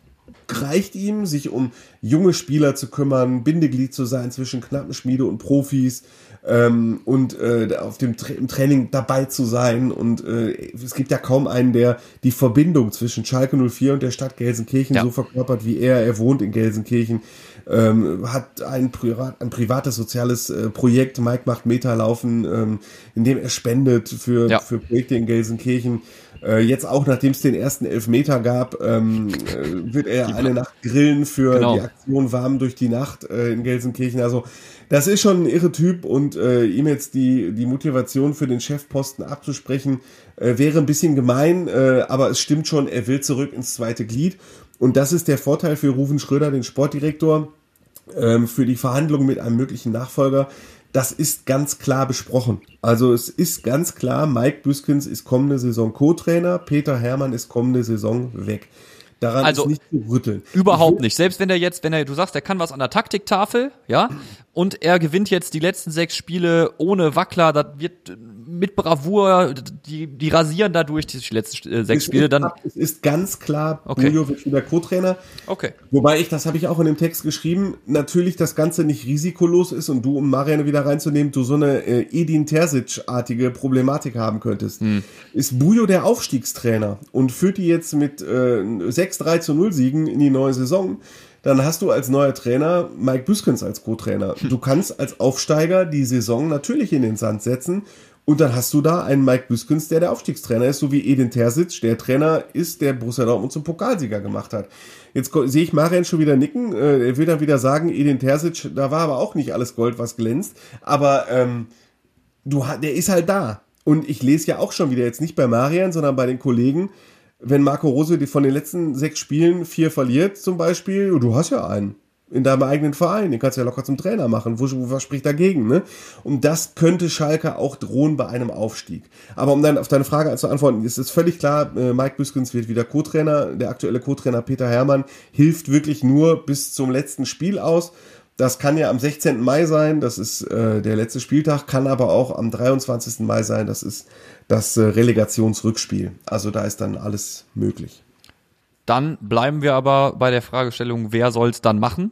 reicht ihm, sich um junge Spieler zu kümmern, Bindeglied zu sein zwischen Knappenschmiede und Profis ähm, und äh, auf dem Tra im Training dabei zu sein. Und äh, es gibt ja kaum einen, der die Verbindung zwischen Schalke 04 und der Stadt Gelsenkirchen ja. so verkörpert wie er. Er wohnt in Gelsenkirchen, ähm, hat ein, Privat, ein privates soziales äh, Projekt, Mike macht Meter laufen, ähm, in dem er spendet für, ja. für Projekte in Gelsenkirchen. Äh, jetzt auch, nachdem es den ersten Elfmeter gab, ähm, äh, wird er eine Nacht grillen für genau. die Aktion Warm durch die Nacht äh, in Gelsenkirchen. Also das ist schon ein irre Typ und äh, ihm jetzt die, die Motivation für den Chefposten abzusprechen, äh, wäre ein bisschen gemein, äh, aber es stimmt schon, er will zurück ins zweite Glied. Und das ist der Vorteil für Rufen Schröder, den Sportdirektor ähm, für die Verhandlungen mit einem möglichen Nachfolger. Das ist ganz klar besprochen. Also es ist ganz klar, Mike Büskens ist kommende Saison Co-Trainer, Peter Hermann ist kommende Saison weg. Daran Also, ist nicht zu rütteln. Überhaupt nicht. Selbst wenn er jetzt, wenn er, du sagst, er kann was an der Taktiktafel, ja, und er gewinnt jetzt die letzten sechs Spiele ohne Wackler, das wird mit Bravour, die, die rasieren dadurch die letzten äh, sechs Es Spiele, ist, dann, es ist ganz klar, Okay. Bujo wird wieder Co-Trainer. okay. Wobei ich, das habe ich auch in dem Text geschrieben, natürlich das Ganze nicht risikolos ist und du, um Marianne wieder reinzunehmen, du so eine äh, Edin Terzic-artige Problematik haben könntest. Ist Bujo der Aufstiegstrainer und führt die jetzt mit äh, 6-3 zu 0 Siegen in die neue Saison, dann hast du als neuer Trainer Mike Büskens als Co-Trainer. Du kannst als Aufsteiger die Saison natürlich in den Sand setzen und dann hast du da einen Mike Büskens, der der Aufstiegstrainer ist, so wie Edin Terzic, der Trainer ist, der Borussia Dortmund zum Pokalsieger gemacht hat. Jetzt sehe ich Marian schon wieder nicken. Äh, er will dann wieder sagen, Edin Terzic, da war aber auch nicht alles Gold, was glänzt. Aber ähm, du, der ist halt da. Und ich lese ja auch schon wieder, jetzt nicht bei Marian, sondern bei den Kollegen, wenn Marco Rose von den letzten sechs Spielen vier verliert zum Beispiel, du hast ja einen in deinem eigenen Verein, den kannst du ja locker zum Trainer machen. Wo, was spricht dagegen? Ne? Und das könnte Schalke auch drohen bei einem Aufstieg. Aber um dann auf deine Frage zu antworten, ist es völlig klar, äh, Mike Büskens wird wieder Co-Trainer. Der aktuelle Co-Trainer Peter Hermann hilft wirklich nur bis zum letzten Spiel aus. Das kann ja am 16. Mai sein, das ist äh, der letzte Spieltag, kann aber auch am 23. Mai sein, das ist das äh, Relegationsrückspiel. Also da ist dann alles möglich. Dann bleiben wir aber bei der Fragestellung, wer soll's dann machen?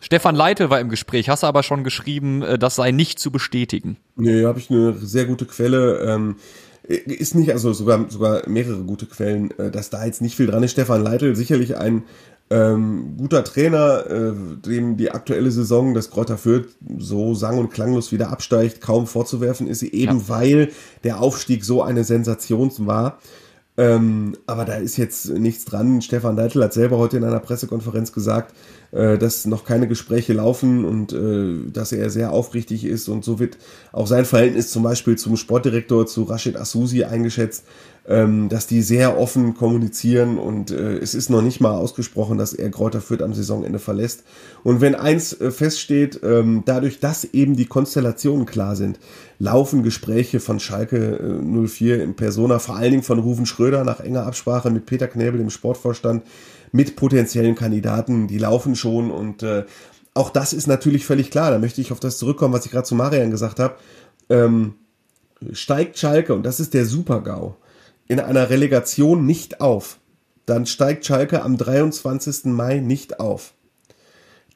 Stefan Leite war im Gespräch, hast du aber schon geschrieben, äh, das sei nicht zu bestätigen. Nee, habe ich eine sehr gute Quelle. Ähm, ist nicht, also sogar, sogar mehrere gute Quellen, äh, dass da jetzt nicht viel dran ist. Stefan Leitl, sicherlich ein ähm, guter Trainer, äh, dem die aktuelle Saison des Kräuter Fürth so sang- und klanglos wieder absteigt, kaum vorzuwerfen ist, eben weil der Aufstieg so eine Sensation war. Ähm, aber da ist jetzt nichts dran. Stefan Leitl hat selber heute in einer Pressekonferenz gesagt, äh, dass noch keine Gespräche laufen und äh, dass er sehr aufrichtig ist und so wird auch sein Verhältnis zum Beispiel zum Sportdirektor, zu Rashid Asusi eingeschätzt, ähm, dass die sehr offen kommunizieren und äh, es ist noch nicht mal ausgesprochen, dass er Kräuter Fürth am Saisonende verlässt. Und wenn eins äh, feststeht, ähm, dadurch, dass eben die Konstellationen klar sind, laufen Gespräche von Schalke äh, 04 in Persona, vor allen Dingen von Ruven Schröder nach enger Absprache mit Peter Knäbel, dem Sportvorstand, mit potenziellen Kandidaten, die laufen schon und äh, auch das ist natürlich völlig klar. Da möchte ich auf das zurückkommen, was ich gerade zu Marian gesagt habe. Ähm, steigt Schalke, und das ist der Super-GAU, in einer Relegation nicht auf, dann steigt Schalke am 23. Mai nicht auf.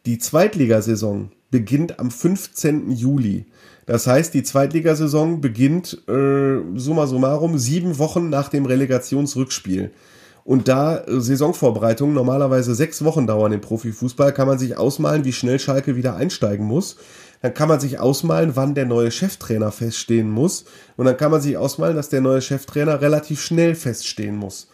Die Zweitligasaison beginnt am 15. Juli. Das heißt, die Zweitligasaison beginnt äh, summa summarum sieben Wochen nach dem Relegationsrückspiel. Und da äh, Saisonvorbereitungen normalerweise sechs Wochen dauern im Profifußball, kann man sich ausmalen, wie schnell Schalke wieder einsteigen muss. Dann kann man sich ausmalen, wann der neue Cheftrainer feststehen muss. Und dann kann man sich ausmalen, dass der neue Cheftrainer relativ schnell feststehen muss.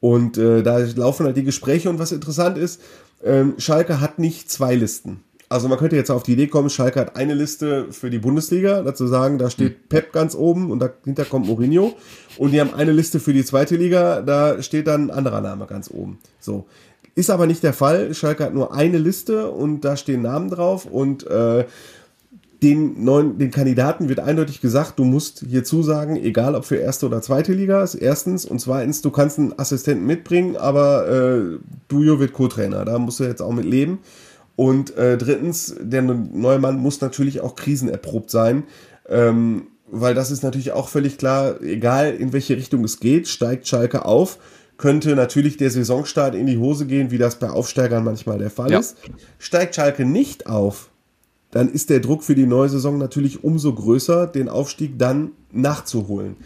Und äh, da laufen halt die Gespräche. Und was interessant ist, ähm, Schalke hat nicht zwei Listen. Also man könnte jetzt auf die Idee kommen, Schalke hat eine Liste für die Bundesliga, dazu sagen, da steht Pep ganz oben und dahinter kommt Mourinho. Und die haben eine Liste für die zweite Liga, da steht dann ein anderer Name ganz oben. So. Ist aber nicht der Fall. Schalke hat nur eine Liste und da stehen Namen drauf und äh, den neuen, den Kandidaten wird eindeutig gesagt, du musst hier zusagen, egal ob für erste oder zweite Liga, ist erstens und zweitens, du kannst einen Assistenten mitbringen, aber äh, Dujo wird Co-Trainer, da musst du jetzt auch mit leben. Und äh, drittens, der neue Mann muss natürlich auch krisenerprobt sein, ähm, weil das ist natürlich auch völlig klar, egal in welche Richtung es geht, steigt Schalke auf, könnte natürlich der Saisonstart in die Hose gehen, wie das bei Aufsteigern manchmal der Fall Ja. ist. Steigt Schalke nicht auf, dann ist der Druck für die neue Saison natürlich umso größer, den Aufstieg dann nachzuholen.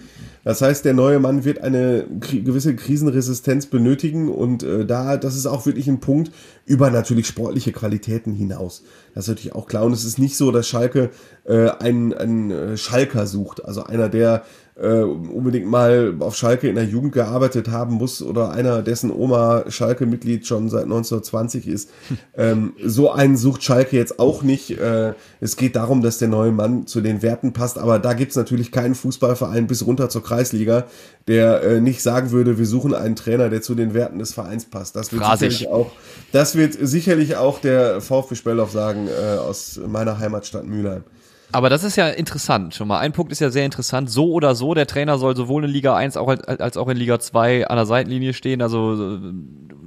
Das heißt, der neue Mann wird eine gewisse Krisenresistenz benötigen und äh, da, das ist auch wirklich ein Punkt über natürlich sportliche Qualitäten hinaus. Das ist natürlich auch klar und es ist nicht so, dass Schalke äh, einen, einen äh, Schalker sucht, also einer, der äh, unbedingt mal auf Schalke in der Jugend gearbeitet haben muss oder einer, dessen Oma Schalke-Mitglied schon seit 1920 ist. (laughs) ähm, so einen sucht Schalke jetzt auch nicht. Äh, es geht darum, dass der neue Mann zu den Werten passt, aber da gibt's natürlich keinen Fußballverein bis runter zur Kreisliga, der äh, nicht sagen würde, wir suchen einen Trainer, der zu den Werten des Vereins passt. Das wird sicherlich auch, das wird sicherlich auch der VfB Spellow sagen äh, aus meiner Heimatstadt Mülheim. Aber das ist ja interessant. Schon mal ein Punkt ist ja sehr interessant. So oder so, der Trainer soll sowohl in Liga 1 auch als, als auch in Liga 2 an der Seitenlinie stehen. Also äh,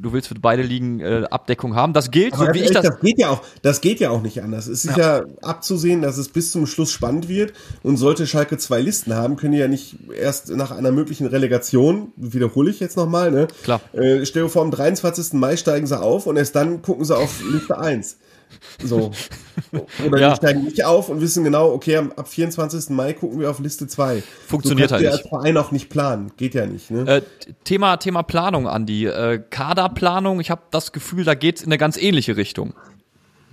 du willst für beide Ligen äh, Abdeckung haben. Das gilt, Aber so wie ich ehrlich, das. das geht ja auch, das geht ja auch nicht anders. Es ist ja. abzusehen, dass es bis zum Schluss spannend wird und sollte Schalke zwei Listen haben, können die ja nicht erst nach einer möglichen Relegation, wiederhole ich jetzt nochmal, ne? Klar. Äh, stell dir vor, am 23. Mai steigen sie auf und erst dann gucken sie auf Liste 1. So. (laughs) Oder Ja. die steigen nicht auf und wissen genau, okay, ab 24. Mai gucken wir auf Liste 2. Funktioniert du kannst halt ja als Verein auch nicht planen. Geht ja nicht, ne? Äh, Thema, Thema Planung, Andi. Äh, Kaderplanung, ich habe das Gefühl, da geht's in eine ganz ähnliche Richtung.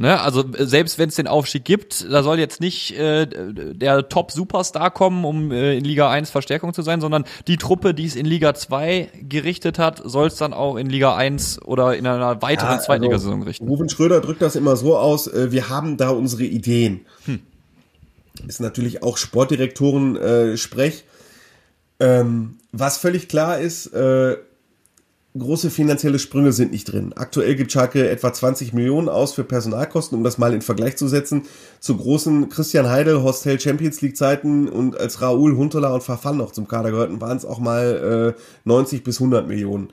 Ne? Also äh, selbst wenn es den Aufstieg gibt, da soll jetzt nicht äh, der Top-Superstar kommen, um äh, in Liga 1 Verstärkung zu sein, sondern die Truppe, die es in Liga 2 gerichtet hat, soll es dann auch in Liga 1 oder in einer weiteren Ja, Zweitligasaison also, richten. Rufen Schröder drückt das immer so aus, äh, wir haben da unsere Ideen. Hm. Ist natürlich auch Sportdirektoren äh. Ähm, was völlig klar ist, äh, große finanzielle Sprünge sind nicht drin. Aktuell gibt Schalke etwa 20 Millionen aus für Personalkosten, um das mal in Vergleich zu setzen zu großen Christian Heidel, Hostel Champions League Zeiten und als Raoul, Huntela und Verfall noch zum Kader gehörten, waren es auch mal äh, 90 bis 100 Millionen.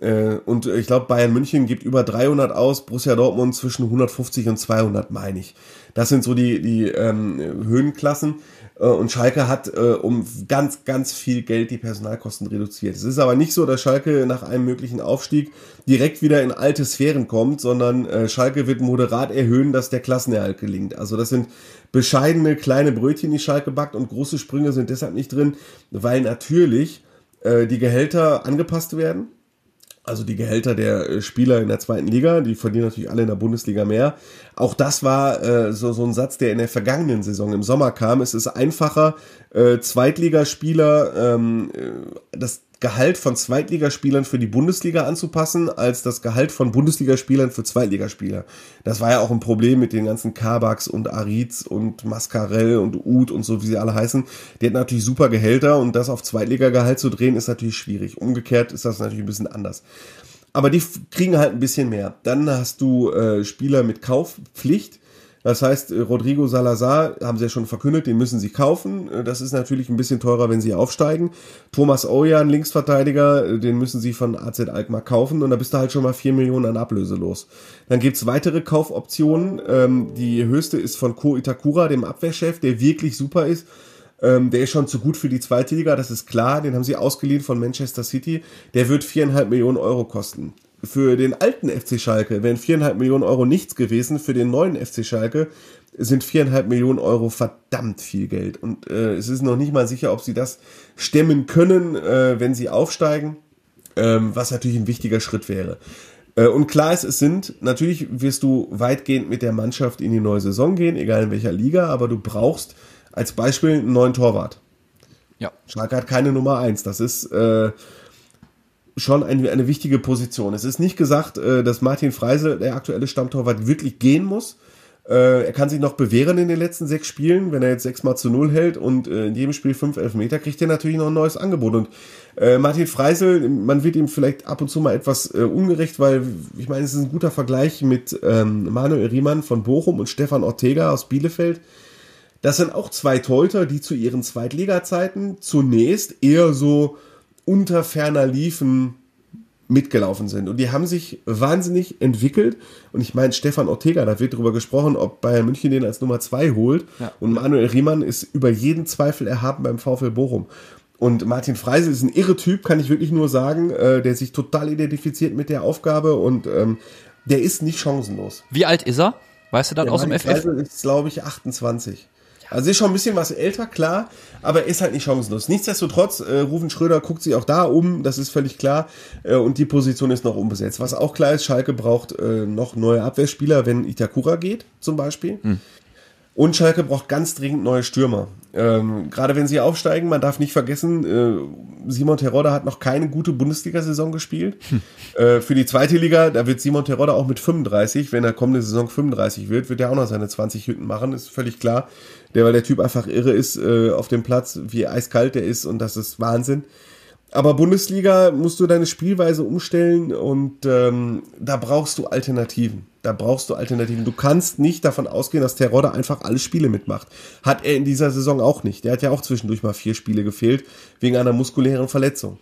Äh, und ich glaube, Bayern München gibt über 300 aus, Borussia Dortmund zwischen 150 und 200, meine ich. Das sind so die, die ähm, Höhenklassen. Äh, Und Schalke hat äh, um ganz, ganz viel Geld die Personalkosten reduziert. Es ist aber nicht so, dass Schalke nach einem möglichen Aufstieg direkt wieder in alte Sphären kommt, sondern äh, Schalke wird moderat erhöhen, dass der Klassenerhalt gelingt. Also das sind bescheidene kleine Brötchen, die Schalke backt und große Sprünge sind deshalb nicht drin, weil natürlich äh, die Gehälter angepasst werden. Also die Gehälter der äh, Spieler in der zweiten Liga, die verdienen natürlich alle in der Bundesliga mehr. Auch das war äh, so, so ein Satz, der in der vergangenen Saison im Sommer kam. Es ist einfacher, äh, Zweitligaspieler, ähm, äh, das Gehalt von Zweitligaspielern für die Bundesliga anzupassen, als das Gehalt von Bundesligaspielern für Zweitligaspieler. Das war ja auch ein Problem mit den ganzen Kabaks und Ariz und Mascarell und Uth und so, wie sie alle heißen. Die hatten natürlich super Gehälter und das auf Zweitligagehalt zu drehen, ist natürlich schwierig. Umgekehrt ist das natürlich ein bisschen anders. Aber die kriegen halt ein bisschen mehr. Dann hast du äh, Spieler mit Kaufpflicht. Das heißt, äh, Rodrigo Salazar, haben sie ja schon verkündet, den müssen sie kaufen. Äh, Das ist natürlich ein bisschen teurer, wenn sie aufsteigen. Thomas Ojan, Linksverteidiger, äh, den müssen sie von AZ Alkmaar kaufen und da bist du halt schon mal 4 Millionen an Ablöse los. Dann gibt's weitere Kaufoptionen. Ähm, Die höchste ist von Ko Itakura, dem Abwehrchef, der wirklich super ist. Ähm, der ist schon zu gut für die zweite Liga, das ist klar. Den haben sie ausgeliehen von Manchester City. Der wird viereinhalb Millionen Euro kosten. Für den alten FC Schalke wären viereinhalb Millionen Euro nichts gewesen. Für den neuen FC Schalke sind viereinhalb Millionen Euro verdammt viel Geld. Und äh, es ist noch nicht mal sicher, ob sie das stemmen können, äh, wenn sie aufsteigen. Ähm, was natürlich ein wichtiger Schritt wäre. Äh, Und klar ist, es sind, natürlich wirst du weitgehend mit der Mannschaft in die neue Saison gehen, egal in welcher Liga, aber du brauchst als Beispiel einen neuen Torwart. Ja. Schalke hat keine Nummer eins. Das ist äh, schon ein, eine wichtige Position. Es ist nicht gesagt, äh, dass Martin Freisel, der aktuelle Stammtorwart, wirklich gehen muss. Äh, er kann sich noch bewähren in den letzten sechs Spielen. Wenn er jetzt sechs mal zu null hält und äh, in jedem Spiel fünf Elfmeter, kriegt er natürlich noch ein neues Angebot. Und äh, Martin Freisel, man wird ihm vielleicht ab und zu mal etwas äh, ungerecht, weil ich meine, es ist ein guter Vergleich mit ähm, Manuel Riemann von Bochum und Stefan Ortega aus Bielefeld. Das sind auch zwei Torhüter, die zu ihren Zweitliga-Zeiten zunächst eher so unter ferner Liefen mitgelaufen sind. Und die haben sich wahnsinnig entwickelt. Und ich meine, Stefan Ortega, da wird drüber gesprochen, ob Bayern München den als Nummer zwei holt. Ja. Und Manuel Riemann ist über jeden Zweifel erhaben beim VfL Bochum. Und Martin Freise ist ein irre Typ, kann ich wirklich nur sagen, äh, der sich total identifiziert mit der Aufgabe und ähm, der ist nicht chancenlos. Wie alt ist er? Weißt du das Der aus dem Martin FF? Freisel ist, glaube ich, 28. Also ist schon ein bisschen was älter, klar, aber er ist halt nicht chancenlos. Nichtsdestotrotz, äh, Rufen Schröder guckt sich auch da um, das ist völlig klar, äh, und die Position ist noch unbesetzt. Was auch klar ist, Schalke braucht äh, noch neue Abwehrspieler, wenn Itakura geht, zum Beispiel. Und Schalke braucht ganz dringend neue Stürmer. Ähm, Gerade wenn sie aufsteigen, man darf nicht vergessen, äh, Simon Terodde hat noch keine gute Bundesliga-Saison gespielt. Hm. Äh, für die zweite Liga, da wird Simon Terodde auch mit 35, wenn er kommende Saison 35 wird, wird er auch noch seine 20 Hütten machen, ist völlig klar. Der, weil der Typ einfach irre ist äh, auf dem Platz, wie eiskalt der ist und das ist Wahnsinn. Aber Bundesliga musst du deine Spielweise umstellen und ähm, da brauchst du Alternativen. Da brauchst du Alternativen. Du kannst nicht davon ausgehen, dass Terodde einfach alle Spiele mitmacht. Hat er in dieser Saison auch nicht. Der hat ja auch zwischendurch mal vier Spiele gefehlt, wegen einer muskulären Verletzung.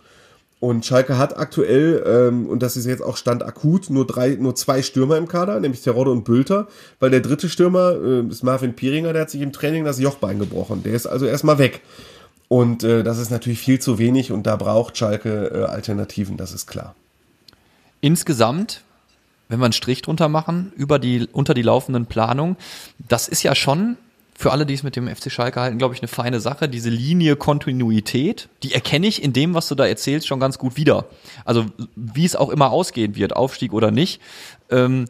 Und Schalke hat aktuell, ähm, und das ist jetzt auch Stand akut, nur drei, nur zwei Stürmer im Kader, nämlich Terodde und Bülter, weil der dritte Stürmer äh, ist Marvin Pieringer, der hat sich im Training das Jochbein gebrochen. Der ist also erstmal weg. Und äh, das ist natürlich viel zu wenig und da braucht Schalke äh, Alternativen, das ist klar. Insgesamt, wenn wir einen Strich drunter machen, über die, unter die laufenden Planungen, das ist ja schon für alle, die es mit dem FC Schalke halten, glaube ich, eine feine Sache. Diese Linie Kontinuität, die erkenne ich in dem, was du da erzählst, schon ganz gut wieder. Also wie es auch immer ausgehen wird, Aufstieg oder nicht. Ähm,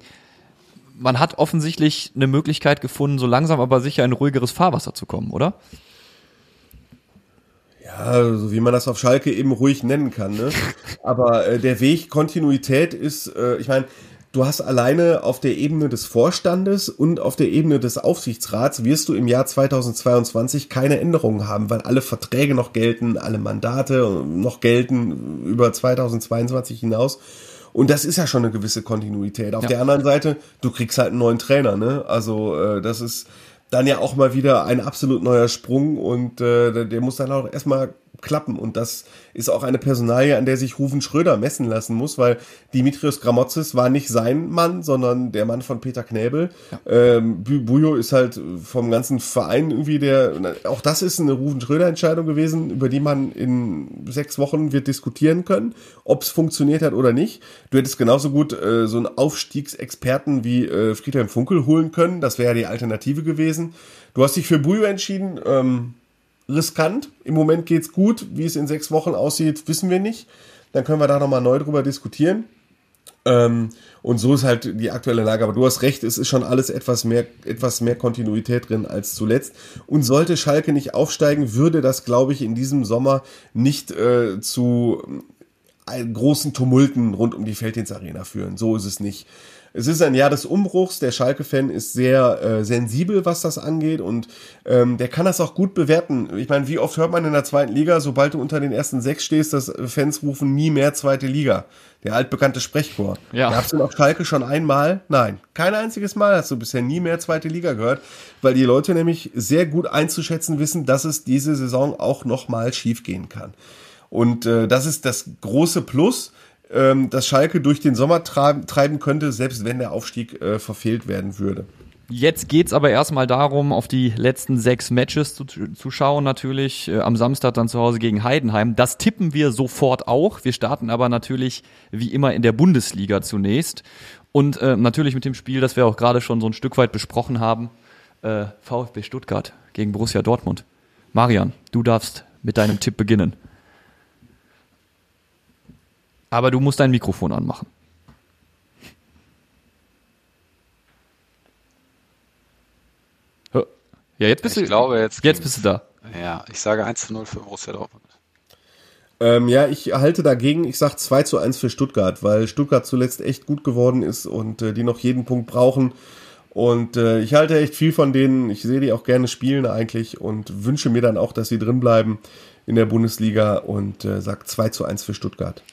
man hat offensichtlich eine Möglichkeit gefunden, so langsam aber sicher in ruhigeres Fahrwasser zu kommen, oder? Ja, so wie man das auf Schalke eben ruhig nennen kann. Ne? (laughs) Aber äh, der Weg Kontinuität ist, äh, ich meine, du hast alleine auf der Ebene des Vorstandes und auf der Ebene des Aufsichtsrats wirst du im Jahr 2022 keine Änderungen haben, weil alle Verträge noch gelten, alle Mandate noch gelten über 2022 hinaus. Und das ist ja schon eine gewisse Kontinuität. Auf ja. der anderen Seite, du kriegst halt einen neuen Trainer, ne? Also äh, das ist dann ja auch mal wieder ein absolut neuer Sprung und äh, der muss dann auch erstmal klappen. Und das ist auch eine Personalie, an der sich Rufen Schröder messen lassen muss, weil Dimitrios Gramotzes war nicht sein Mann, sondern der Mann von Peter Knäbel. Ja. Ähm, Bujo ist halt vom ganzen Verein irgendwie der, auch das ist eine Rufen Schröder Entscheidung gewesen, über die man in sechs Wochen wird diskutieren können, ob es funktioniert hat oder nicht. Du hättest genauso gut äh, so einen Aufstiegsexperten wie äh, Friedhelm Funkel holen können, das wäre ja die Alternative gewesen. Du hast dich für Bujo entschieden, ähm, riskant. Im Moment geht's gut. Wie es in sechs Wochen aussieht, wissen wir nicht. Dann können wir da nochmal neu drüber diskutieren. Ähm, und so ist halt die aktuelle Lage. Aber du hast recht, es ist schon alles etwas mehr, etwas mehr Kontinuität drin als zuletzt. Und sollte Schalke nicht aufsteigen, würde das, glaube ich, in diesem Sommer nicht äh, zu äh, großen Tumulten rund um die Felddienstarena führen. So ist es nicht. Es ist ein Jahr des Umbruchs. Der Schalke-Fan ist sehr äh, sensibel, was das angeht und ähm, der kann das auch gut bewerten. Ich meine, wie oft hört man in der zweiten Liga, sobald du unter den ersten sechs stehst, dass Fans rufen nie mehr zweite Liga. Der altbekannte Sprechchor. Ja. Gab's denn auf Schalke schon einmal? Nein, kein einziges Mal hast du bisher nie mehr zweite Liga gehört, weil die Leute nämlich sehr gut einzuschätzen wissen, dass es diese Saison auch nochmal schiefgehen kann. Und äh, das ist das große Plus ähm, dass Schalke durch den Sommer treiben könnte, selbst wenn der Aufstieg äh, verfehlt werden würde. Jetzt geht's aber erstmal darum, auf die letzten sechs Matches zu, zu schauen, natürlich. Äh, am Samstag dann zu Hause gegen Heidenheim. Das tippen wir sofort auch. Wir starten aber natürlich wie immer in der Bundesliga zunächst. Und äh, natürlich mit dem Spiel, das wir auch gerade schon so ein Stück weit besprochen haben. Äh, VfB Stuttgart gegen Borussia Dortmund. Marian, du darfst mit deinem Tipp beginnen. Aber du musst dein Mikrofon anmachen. Ja, jetzt bist ich du. Glaube, jetzt, jetzt bist du da. Ja, ich sage 1 zu 0 für Borussia Dortmund. Ähm, ja, ich halte dagegen, ich sage 2 zu 1 für Stuttgart, weil Stuttgart zuletzt echt gut geworden ist und äh, die noch jeden Punkt brauchen. Und äh, ich halte echt viel von denen. Ich sehe die auch gerne spielen eigentlich und wünsche mir dann auch, dass sie drin bleiben in der Bundesliga und äh, sage 2 zu 1 für Stuttgart.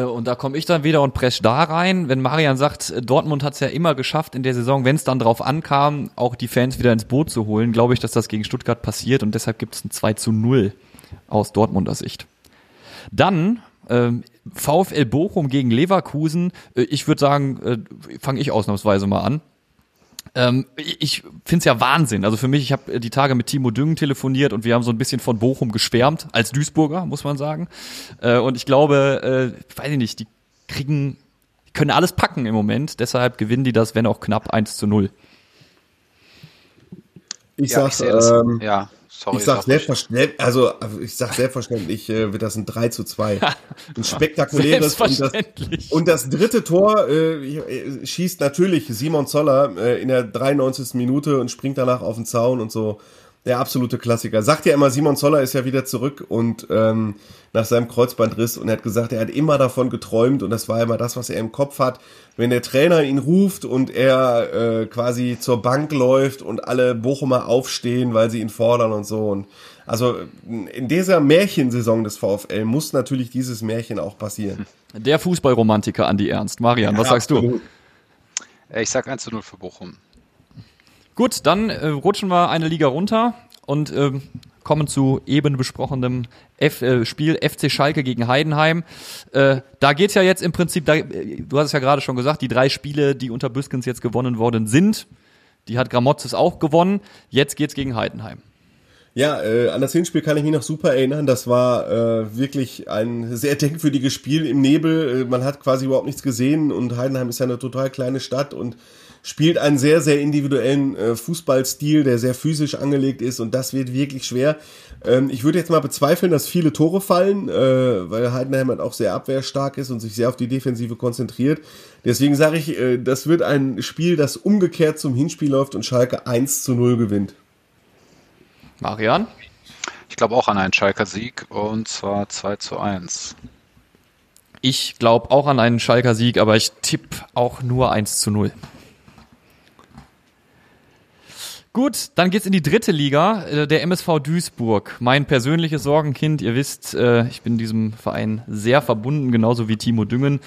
Äh, und da komme ich dann wieder und presch da rein. Wenn Marian sagt, äh, Dortmund hat es ja immer geschafft in der Saison, wenn es dann drauf ankam, auch die Fans wieder ins Boot zu holen, glaube ich, dass das gegen Stuttgart passiert und deshalb gibt es ein 2 zu 0 aus Dortmunder Sicht. Dann ähm, VfL Bochum gegen Leverkusen. Äh, ich würde sagen, äh, fange ich ausnahmsweise mal an. Ähm, ich finde es ja Wahnsinn. Also für mich, ich habe die Tage mit Timo Düngen telefoniert und wir haben so ein bisschen von Bochum geschwärmt, als Duisburger, muss man sagen. Äh, und ich glaube, äh, weiß ich nicht, die kriegen, die können alles packen im Moment. Deshalb gewinnen die das, wenn auch knapp 1 zu 0. Ich ja, sag, ich das, ähm, ja, sorry. Ich sag, selbstverständlich, also ich sag selbstverständlich äh, wird das ein 3 zu 2. Ein spektakuläres und das, und das dritte Tor äh, äh, schießt natürlich Simon Zoller äh, in der 93. Minute und springt danach auf den Zaun und so. Der absolute Klassiker. Sagt ja immer, Simon Zoller ist ja wieder zurück und ähm, nach seinem Kreuzbandriss und er hat gesagt, er hat immer davon geträumt und das war immer das, was er im Kopf hat. Wenn der Trainer ihn ruft und er äh, quasi zur Bank läuft und alle Bochumer aufstehen, weil sie ihn fordern und so. Und also in dieser Märchensaison des VfL muss natürlich dieses Märchen auch passieren. Der Fußballromantiker Andi Ernst. Marian, was sagst du? Absolut. Äh, Ich sag 1 zu 0 für Bochum. Gut, dann äh, rutschen wir eine Liga runter und ähm, kommen zu eben besprochenem F äh, Spiel FC Schalke gegen Heidenheim. Äh, da geht's ja jetzt im Prinzip, da, äh, du hast es ja gerade schon gesagt, die drei Spiele, die unter Büskens jetzt gewonnen worden sind, die hat Gramotzes auch gewonnen. Jetzt geht's gegen Heidenheim. Ja, äh, an das Hinspiel kann ich mich noch super erinnern. Das war äh, wirklich ein sehr denkwürdiges Spiel im Nebel. Äh, man hat quasi überhaupt nichts gesehen und Heidenheim ist ja eine total kleine Stadt und spielt einen sehr, sehr individuellen äh, Fußballstil, der sehr physisch angelegt ist und das wird wirklich schwer. Ähm, ich würde jetzt mal bezweifeln, dass viele Tore fallen, äh, weil Heidenheim halt auch sehr abwehrstark ist und sich sehr auf die Defensive konzentriert. Deswegen sage ich, äh, das wird ein Spiel, das umgekehrt zum Hinspiel läuft und Schalke 1 zu 0 gewinnt. Marian? Ich glaube auch an einen Schalker Sieg und zwar 2 zu 1. Ich glaube auch an einen Schalker Sieg, aber ich tippe auch nur 1 zu 0. Gut, dann geht's in die dritte Liga, äh, der MSV Duisburg. Mein persönliches Sorgenkind, ihr wisst, äh, ich bin diesem Verein sehr verbunden, genauso wie Timo Düngen.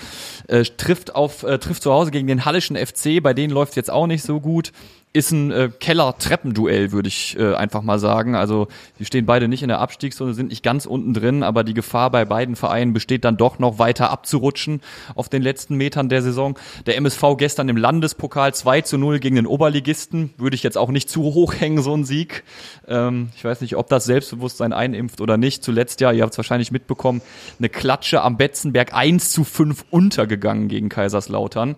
Äh, trifft auf trifft zu Hause gegen den Hallischen FC, bei denen läuft's jetzt auch nicht so gut. Ist ein äh, Keller-Treppenduell, würde ich äh, einfach mal sagen. Also die stehen beide nicht in der Abstiegszone, sind nicht ganz unten drin, aber die Gefahr bei beiden Vereinen besteht dann doch noch weiter abzurutschen auf den letzten Metern der Saison. Der MSV gestern im Landespokal 2 zu 0 gegen den Oberligisten, würde ich jetzt auch nicht zu hoch hängen, so ein Sieg. Ähm, ich weiß nicht, ob das Selbstbewusstsein einimpft oder nicht. Zuletzt ja, ihr habt es wahrscheinlich mitbekommen, eine Klatsche am Betzenberg 1 zu 5 untergegangen gegen Kaiserslautern.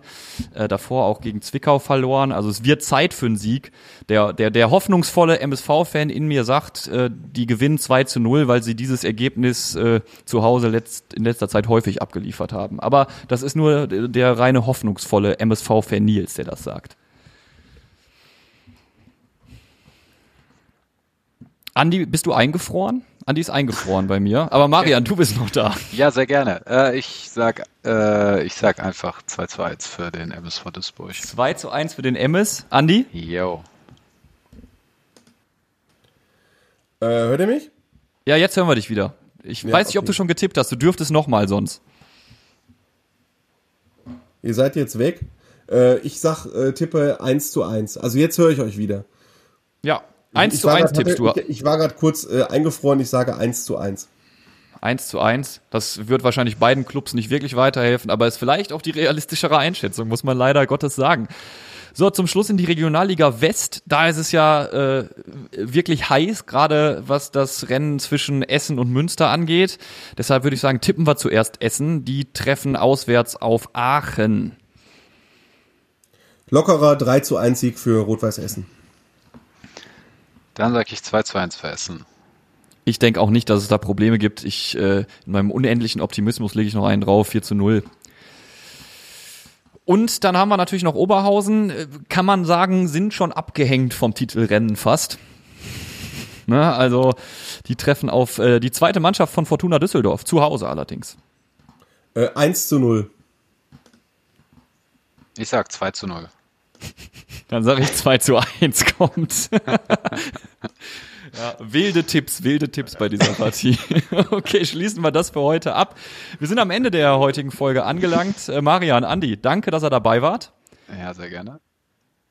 Äh, davor auch gegen Zwickau verloren. Also es wird Zeit für einen Sieg. Der, der, der hoffnungsvolle MSV-Fan in mir sagt, äh, die gewinnen 2 zu 0, weil sie dieses Ergebnis äh, zu Hause letzt, in letzter Zeit häufig abgeliefert haben. Aber das ist nur der, der reine hoffnungsvolle MSV-Fan Nils, der das sagt. Andi, bist du eingefroren? Andi ist eingefroren bei mir. Aber Marian, du bist noch da. Ja, sehr gerne. Äh, ich sag, äh, ich sag einfach 2 zu 1 für den MSV Duisburg. 2 zu 1 für den MS. Andi? Yo. Äh, hört ihr mich? Ja, jetzt hören wir dich wieder. Ich Ja, weiß nicht, ob okay. du schon getippt hast. Du dürftest nochmal sonst. Ihr seid jetzt weg. Äh, ich sag, äh, tippe 1 zu 1. Also jetzt höre ich euch wieder. Ja, 1 Ich zu war 1 grad- tippst du. Ich, ich war gerade kurz äh, eingefroren, ich sage 1 zu 1. 1 zu 1. Das wird wahrscheinlich beiden Clubs nicht wirklich weiterhelfen, aber ist vielleicht auch die realistischere Einschätzung, muss man leider Gottes sagen. So, zum Schluss in die Regionalliga West. Da ist es ja äh, wirklich heiß, gerade was das Rennen zwischen Essen und Münster angeht. Deshalb würde ich sagen, tippen wir zuerst Essen. Die treffen auswärts auf Aachen. Lockerer 3 zu 1 Sieg für Rot-Weiß Essen. Dann sag ich 2 zu 1 für Essen. Ich denke auch nicht, dass es da Probleme gibt. Ich, äh, in meinem unendlichen Optimismus lege ich noch einen drauf, 4 zu 0. Und dann haben wir natürlich noch Oberhausen, äh, kann man sagen, sind schon abgehängt vom Titelrennen fast. (laughs) Ne, also die treffen auf äh, die zweite Mannschaft von Fortuna Düsseldorf, zu Hause allerdings. Äh, 1 zu 0. Ich sag 2 zu 0. Dann sage ich 2 zu 1 kommt. ja, wilde Tipps, wilde Tipps bei dieser Partie. (laughs) okay, schließen wir das für heute ab. Wir sind am Ende der heutigen Folge angelangt. Äh, Marian, Andi, danke, dass ihr dabei wart. Ja, sehr gerne.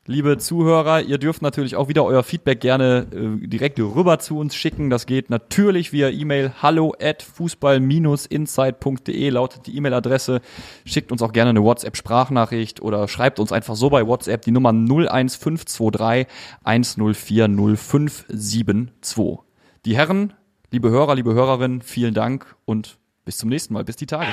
Liebe Zuhörer, ihr dürft natürlich auch wieder euer Feedback gerne äh, direkt rüber zu uns schicken. Das geht natürlich via E-Mail hallo at fußball-insight.de lautet die E-Mail-Adresse. Schickt uns auch gerne eine WhatsApp-Sprachnachricht oder schreibt uns einfach so bei WhatsApp die Nummer 01523 104 0572. Die Herren, liebe Hörer, liebe Hörerinnen, vielen Dank und bis zum nächsten Mal. Bis die Tage.